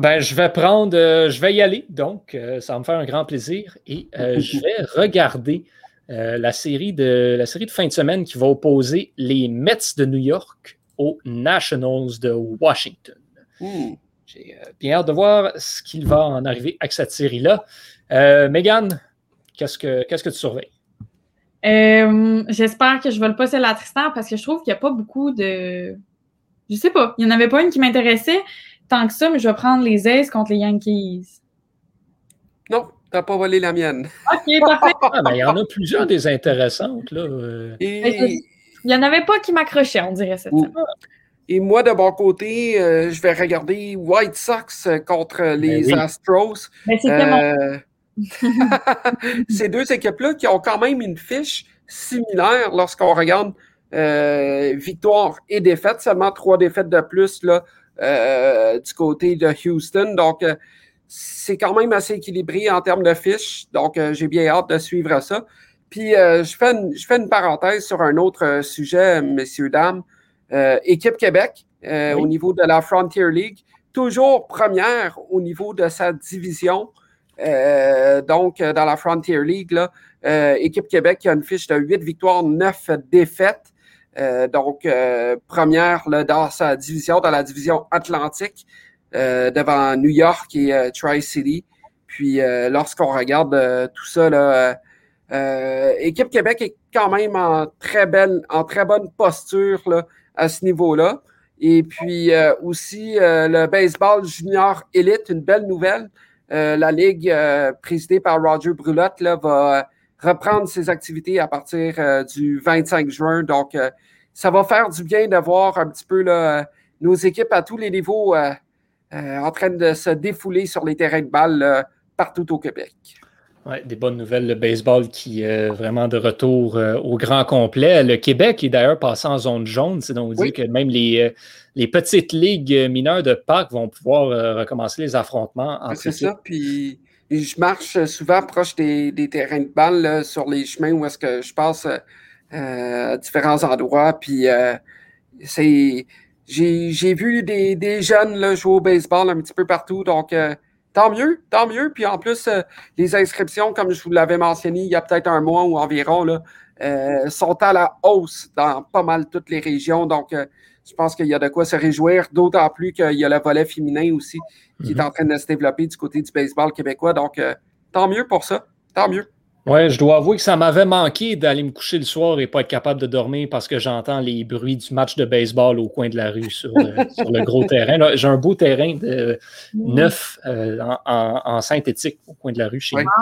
Speaker 1: Ben, je vais prendre, euh, je vais y aller, donc euh, ça va me faire un grand plaisir et euh, [laughs] je vais regarder la, série de, la série de fin de semaine qui va opposer les Mets de New York aux Nationals de Washington. J'ai bien hâte de voir ce qu'il va en arriver avec cette série-là. Megan, qu'est-ce que, qu'est-ce que tu surveilles?
Speaker 2: J'espère que je vais le passer à Tristan parce que je trouve qu'il n'y a pas beaucoup de. Je sais pas, il n'y en avait pas une qui m'intéressait tant que ça, mais je vais prendre les Aces contre les Yankees.
Speaker 3: Non, tu n'as pas volé la mienne.
Speaker 2: OK, parfait.
Speaker 1: Ah, il y en a plusieurs des intéressantes. Là.
Speaker 2: Il n'y en avait pas qui m'accrochaient, on dirait cette
Speaker 3: Et moi, de mon côté, euh, je vais regarder White Sox contre ben les Astros.
Speaker 2: Mais euh, [laughs] [laughs]
Speaker 3: Ces deux équipes-là qui ont quand même une fiche similaire lorsqu'on regarde euh, victoire et défaite, seulement trois défaites de plus là, euh, du côté de Houston. Donc, euh, c'est quand même assez équilibré en termes de fiches. Donc, euh, j'ai bien hâte de suivre ça. Puis, je, fais une, je fais une parenthèse sur un autre sujet, messieurs, dames. Équipe Québec, au niveau de la Frontier League, toujours première au niveau de sa division. donc, dans la Frontier League, là, Équipe Québec qui a une fiche de 8 victoires, 9 défaites. Euh, donc, euh, première dans sa division, dans la division Atlantique, euh, devant New York et Tri-City. Puis, lorsqu'on regarde tout ça, là, Équipe Québec est quand même en très belle, en très bonne posture là, à ce niveau-là. Et puis aussi le baseball junior élite, une belle nouvelle. la ligue présidée par Roger Brulotte là, va reprendre ses activités à partir euh, du 25 juin. Donc, euh, ça va faire du bien de voir un petit peu là, nos équipes à tous les niveaux euh, en train de se défouler sur les terrains de balle partout au Québec.
Speaker 1: Oui, des bonnes nouvelles. Le baseball qui est vraiment de retour au grand complet. Le Québec est d'ailleurs passé en zone jaune. C'est donc dire que même les, les petites ligues mineures de Pâques vont pouvoir recommencer les affrontements.
Speaker 3: C'est ça. Puis je marche souvent proche des, terrains de balle sur les chemins où est-ce que je passe euh, à différents endroits. Puis euh, c'est. J'ai vu des, jeunes là, jouer au baseball un petit peu partout. Donc, euh, tant mieux, tant mieux. Puis en plus, les inscriptions, comme je vous l'avais mentionné il y a peut-être un mois ou environ, là, sont à la hausse dans pas mal toutes les régions. Donc, je pense qu'il y a de quoi se réjouir, d'autant plus qu'il y a le volet féminin aussi qui est mhm. en train de se développer du côté du baseball québécois. Donc, euh, tant mieux pour ça. Tant mieux.
Speaker 1: Oui, je dois avouer que ça m'avait manqué d'aller me coucher le soir et pas être capable de dormir parce que j'entends les bruits du match de baseball au coin de la rue sur, euh, [laughs] le gros terrain. J'ai un beau terrain de neuf euh, en, synthétique au coin de la rue chez moi.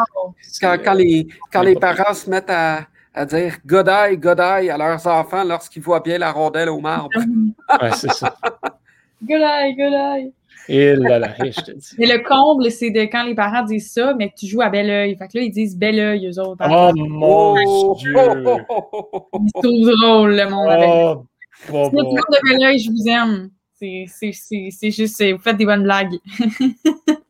Speaker 3: Quand, les, quand les parents se mettent à, à dire Godaille, Godaille à leurs enfants lorsqu'ils voient bien la rondelle au marbre.
Speaker 1: oui, c'est ça. [laughs]
Speaker 2: Golaï, golaï.
Speaker 1: Et là là, je te dis.
Speaker 2: Mais le comble, c'est de quand les parents disent ça, mais que tu joues à bel oeil. Fait que là, ils disent bel oeil, eux autres.
Speaker 1: Oh mon Dieu!
Speaker 2: Ils trouvent drôle, le monde avec.
Speaker 1: Oh,
Speaker 2: Si
Speaker 1: bon, bon.
Speaker 2: de bel oeil, je vous aime. C'est- c'est- C'est c'est juste, vous faites des bonnes blagues. [laughs]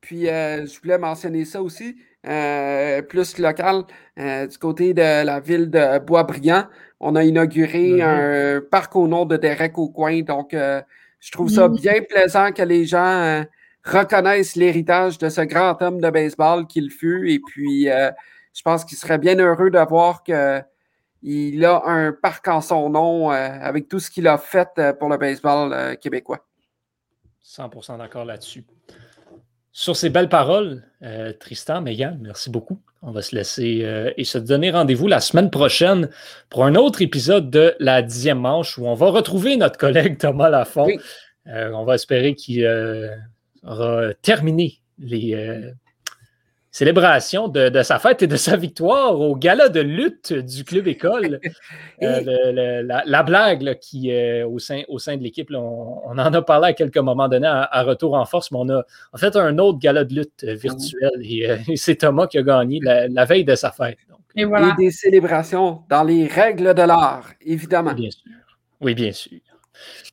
Speaker 3: Puis, euh, je voulais mentionner ça aussi, euh, plus local, euh, du côté de la ville de Boisbriand. On a inauguré
Speaker 1: Mhm.
Speaker 3: un parc au nom de Derek au coin. Donc, euh, je trouve ça bien plaisant que les gens euh, reconnaissent l'héritage de ce grand homme de baseball qu'il fut. Et puis, euh, je pense qu'il serait bien heureux de voir qu'il a un parc en son nom euh, avec tout ce qu'il a fait pour le baseball euh, québécois.
Speaker 1: 100% d'accord là-dessus. Sur ces belles paroles, euh, Tristan, Megan, merci beaucoup. On va se laisser euh, et se donner rendez-vous la semaine prochaine pour un autre épisode de la dixième manche où on va retrouver notre collègue Thomas Lafont.
Speaker 3: Oui.
Speaker 1: Euh, on va espérer qu'il aura terminé les célébrations de, de sa fête et de sa victoire au gala de lutte du club école. [laughs] Euh, le- le- la, la blague là, qui euh, au, sein, au sein de l'équipe, là, on, on en a parlé à quelques moments donnés à, à Retour en force, mais on a en fait un autre gala de lutte euh, virtuel et, euh, et [laughs] c'est Thomas qui a gagné la, la veille de sa fête. Donc,
Speaker 2: Et voilà.
Speaker 3: Et des célébrations dans les règles de l'art, évidemment.
Speaker 1: bien sûr. Oui, bien sûr.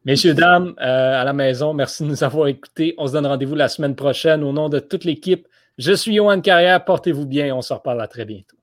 Speaker 1: Messieurs, dames, euh, à la maison, merci de nous avoir écoutés. On se donne rendez-vous la semaine prochaine au nom de toute l'équipe. Je suis Johan Carrière. Portez-vous bien. On se reparle à très bientôt.